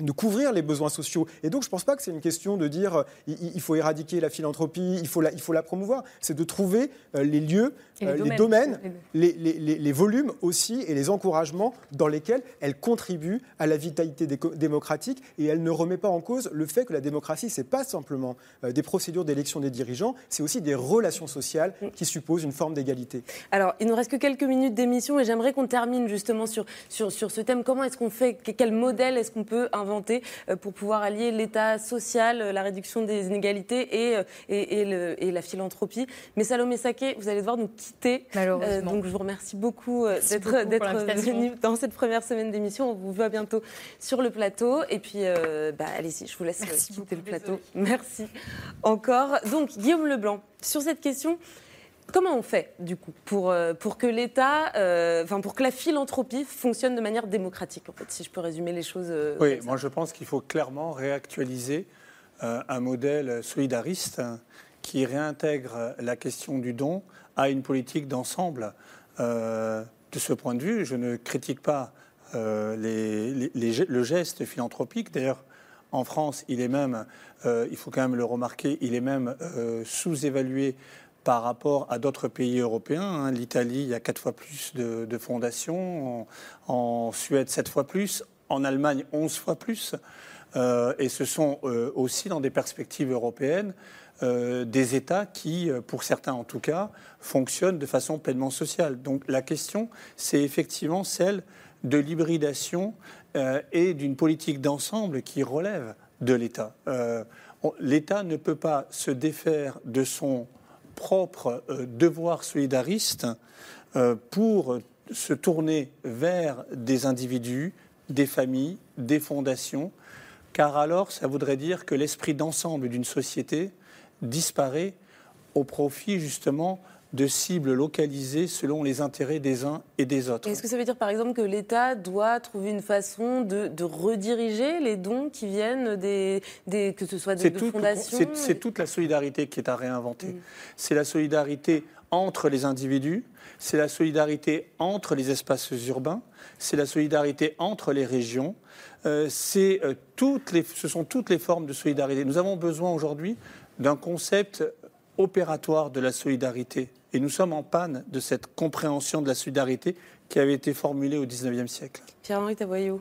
de couvrir les besoins sociaux. Et donc, je ne pense pas que c'est une question de dire euh, il, faut éradiquer la philanthropie, il faut la, il faut la promouvoir. C'est de trouver euh, les lieux, les euh, les domaines. domaines, les, les- les- volumes aussi et les encouragements dans lesquels elle contribue à la vitalité démocratique. Et elle ne remet pas en cause le fait que la démocratie, ce n'est pas simplement des procédures d'élection des dirigeants, c'est aussi des relations sociales qui supposent une forme d'égalité. Alors, il nous reste que quelques minutes d'émission et j'aimerais qu'on termine justement sur, sur, sur ce thème. Comment est-ce qu'on fait, que- quel modèle est-ce qu'on peut inventer euh, pour pouvoir allier l'État social, euh, la réduction des inégalités et, euh, et, et le- et la philanthropie Mais Salomé Saké, vous allez devoir nous quitter. Malheureusement. Donc, je vous remercie beaucoup d'être venu dans cette première semaine d'émission. On vous voit bientôt sur le plateau. Et puis, euh, bah, allez-y, je vous laisse Merci quitter beaucoup, le plateau. Merci encore. Donc, Guillaume Leblanc, sur cette question, Comment on fait, du coup, pour, euh, pour que l'État, euh, enfin, pour que la philanthropie fonctionne de manière démocratique, en fait, si je peux résumer les choses euh, Oui, moi je pense qu'il faut clairement réactualiser euh, un modèle solidariste hein, qui réintègre la question du don à une politique d'ensemble. De ce point de vue, je ne critique pas le geste philanthropique. D'ailleurs, en France, il est même, il faut quand même le remarquer, il est même sous-évalué par rapport à d'autres pays européens. Hein. L'Italie, a quatre fois plus de, fondations, en, Suède, sept fois plus, en Allemagne, onze fois plus. et ce sont aussi dans des perspectives européennes euh, des États qui, euh, pour certains en tout cas, fonctionnent de façon pleinement sociale. Donc la question, c'est effectivement celle de l'hybridation euh, et d'une politique d'ensemble qui relève de l'État. L'État ne peut pas se défaire de son propre devoir solidariste pour se tourner vers des individus, des familles, des fondations, car alors ça voudrait dire que l'esprit d'ensemble d'une société disparaît au profit justement de cibles localisées selon les intérêts des uns et des autres. Est-ce que ça veut dire par exemple que l'État doit trouver une façon de, rediriger les dons qui viennent des, que ce soit de, fondations C'est toute la solidarité qui est à réinventer. Mm. C'est la solidarité entre les individus, c'est la solidarité entre les espaces urbains, c'est la solidarité entre les régions, euh, euh, toutes les, ce sont toutes les formes de solidarité. Nous avons besoin aujourd'hui d'un concept opératoire de la solidarité. Et nous sommes en panne de cette compréhension de la solidarité qui avait été formulée au XIXe siècle. Pierre-Henri Tavoyot.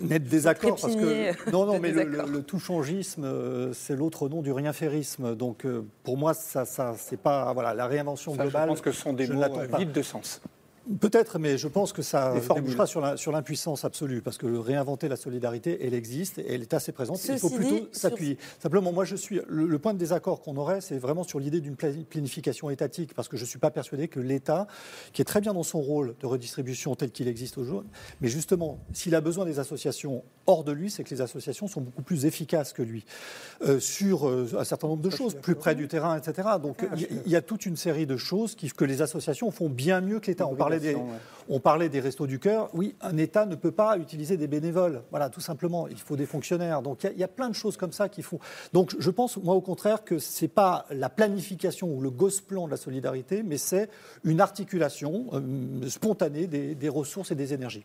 Net désaccord, parce que. Non, non, mais le, tout-changisme, euh, c'est l'autre nom du rien-férisme. Donc, euh, pour moi, ça, ça c'est pas. Voilà, la réinvention globale. Je pense que ce sont des mots vides de sens. Peut-être, mais je pense que ça débouchera sur l'impuissance absolue, parce que réinventer la solidarité, elle existe et elle est assez présente. Il faut plutôt s'appuyer. Simplement, moi, je suis le, point de désaccord qu'on aurait, c'est vraiment sur l'idée d'une planification étatique, parce que je ne suis pas persuadé que l'État, qui est très bien dans son rôle de redistribution tel qu'il existe aujourd'hui, mais justement, s'il a besoin des associations hors de lui, c'est que les associations sont beaucoup plus efficaces que lui euh, sur euh, un certain nombre de choses, plus près du terrain, etc. Donc, ah, il y, a toute une série de choses qui, que les associations font bien mieux que l'État. On parlait on parlait des restos du cœur. Oui, un État ne peut pas utiliser des bénévoles. Voilà, tout simplement. Il faut des fonctionnaires. Donc il y, a plein de choses comme ça qui font. Donc je pense, moi, au contraire, que ce n'est pas la planification ou le gosse-plan de la solidarité, mais c'est une articulation euh, spontanée des ressources et des énergies.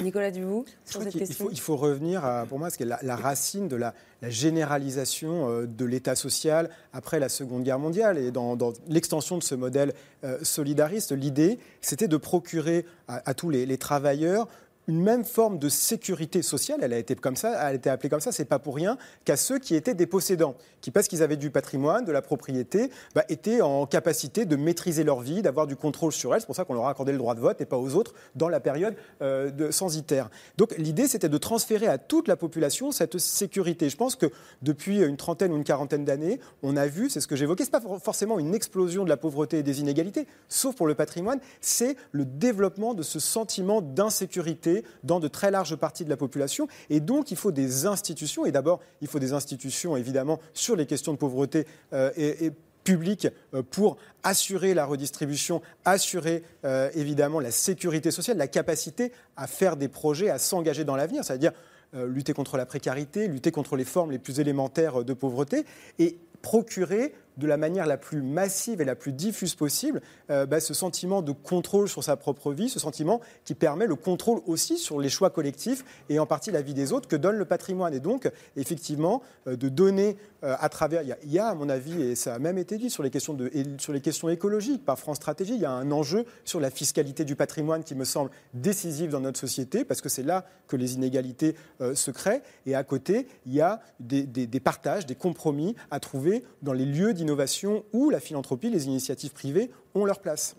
Nicolas Dubout, sur cette question il faut, revenir à, pour moi, ce qui est la, racine de la, généralisation euh, de l'État social après la Seconde Guerre mondiale. Et dans, l'extension de ce modèle euh, solidariste, l'idée, c'était de procurer à, tous les travailleurs une même forme de sécurité sociale. Elle a été comme ça, elle a été appelée comme ça. C'est pas pour rien qu'à ceux qui étaient des possédants, qui parce qu'ils avaient du patrimoine, de la propriété, bah, étaient en capacité de maîtriser leur vie, d'avoir du contrôle sur elle. C'est pour ça qu'on leur a accordé le droit de vote et pas aux autres dans la période euh, de censitaire. Donc l'idée, c'était de transférer à toute la population cette sécurité. Je pense que depuis une trentaine ou une quarantaine d'années, on a vu, c'est ce que j'évoquais, c'est pas forcément une explosion de la pauvreté et des inégalités, sauf pour le patrimoine, c'est le développement de ce sentiment d'insécurité dans de très larges parties de la population. Et donc, il faut des institutions. Et d'abord, il faut des institutions, évidemment, sur les questions de pauvreté euh, et, publiques euh, pour assurer la redistribution, assurer euh, évidemment la sécurité sociale, la capacité à faire des projets, à s'engager dans l'avenir, c'est-à-dire lutter contre la précarité, lutter contre les formes les plus élémentaires de pauvreté et procurer de la manière la plus massive et la plus diffuse possible euh, bah, ce sentiment de contrôle sur sa propre vie, ce sentiment qui permet le contrôle aussi sur les choix collectifs et en partie la vie des autres que donne le patrimoine. Et donc, effectivement, euh, de donner euh, à travers, il y, a, à mon avis, et ça a même été dit sur les questions, de, sur les questions écologiques par France Stratégie, il y a un enjeu sur la fiscalité du patrimoine qui me semble décisif dans notre société parce que c'est là que les inégalités se créent. Et à côté, il y a des, des partages, des compromis à trouver dans les lieux d'innovation innovation où la philanthropie, les initiatives privées ont leur place.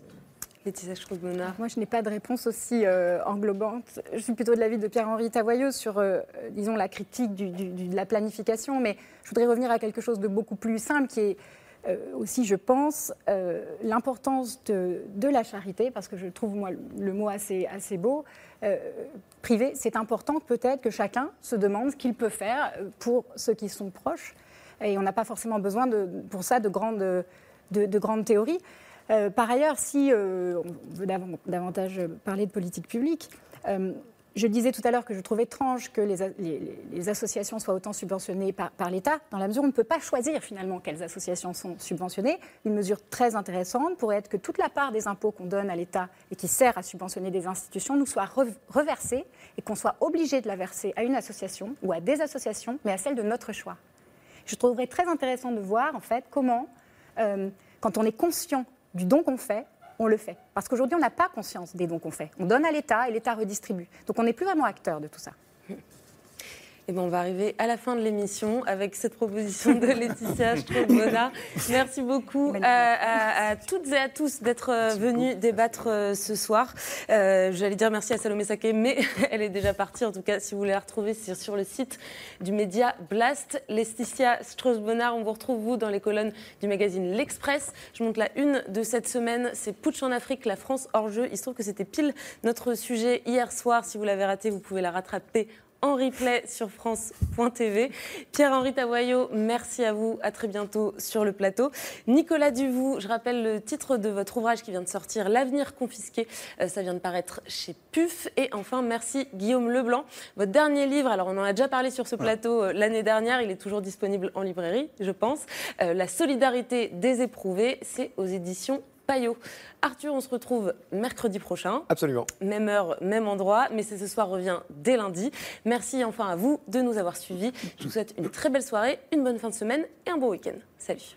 Laetitia Moi, je n'ai pas de réponse aussi euh, englobante. Je suis plutôt de l'avis de Pierre-Henri Tavoyeux sur, euh, disons, la critique de la planification, mais je voudrais revenir à quelque chose de beaucoup plus simple qui est euh, aussi, je pense, l'importance de, de, la charité, parce que je trouve, moi, le mot assez, assez beau. privé, c'est important peut-être que chacun se demande ce qu'il peut faire pour ceux qui sont proches. Et on n'a pas forcément besoin pour ça de grandes, de, grandes théories. Euh, par ailleurs, si euh, on veut davantage parler de politique publique, euh, je disais tout à l'heure que je trouve étrange que les, associations soient autant subventionnées par l'État, dans la mesure où on ne peut pas choisir finalement quelles associations sont subventionnées. Une mesure très intéressante pourrait être que toute la part des impôts qu'on donne à l'État et qui sert à subventionner des institutions nous soit reversée et qu'on soit obligé de la verser à une association ou à des associations, mais à celle de notre choix. Je trouverais très intéressant de voir en fait comment, euh, quand on est conscient du don qu'on fait, on le fait. Parce qu'aujourd'hui, on n'a pas conscience des dons qu'on fait. On donne à l'État et l'État redistribue. Donc on n'est plus vraiment acteur de tout ça. Eh ben, on va arriver à la fin de l'émission avec cette proposition de Laetitia Strauss-Bonnard. Merci beaucoup à, toutes et à tous d'être euh, venus débattre euh, ce soir. Euh, j'allais dire merci à Salomé Saké, mais elle est déjà partie. En tout cas, si vous voulez la retrouver, c'est sur le site du média Blast. Laetitia Strauss-Bonnard, on vous retrouve, vous, dans les colonnes du magazine L'Express. Je montre la une de cette semaine. C'est Putsch en Afrique, la France hors jeu. Il se trouve que c'était pile notre sujet hier soir. Si vous l'avez raté, vous pouvez la rattraper en replay sur France.tv. Pierre-Henri Tavoyot, merci à vous. À très bientôt sur le plateau. Nicolas Duvou, je rappelle le titre de votre ouvrage qui vient de sortir, L'avenir confisqué. Euh, ça vient de paraître chez PUF. Et enfin, merci Guillaume Leblanc. Votre dernier livre, alors on en a déjà parlé sur ce plateau euh, l'année dernière, il est toujours disponible en librairie, je pense. Euh, La solidarité des éprouvés, c'est aux éditions Arthur, on se retrouve mercredi prochain. Absolument. Même heure, même endroit, mais c'est ce soir revient dès lundi. Merci enfin à vous de nous avoir suivis. Je vous souhaite une très belle soirée, une bonne fin de semaine et un bon week-end. Salut.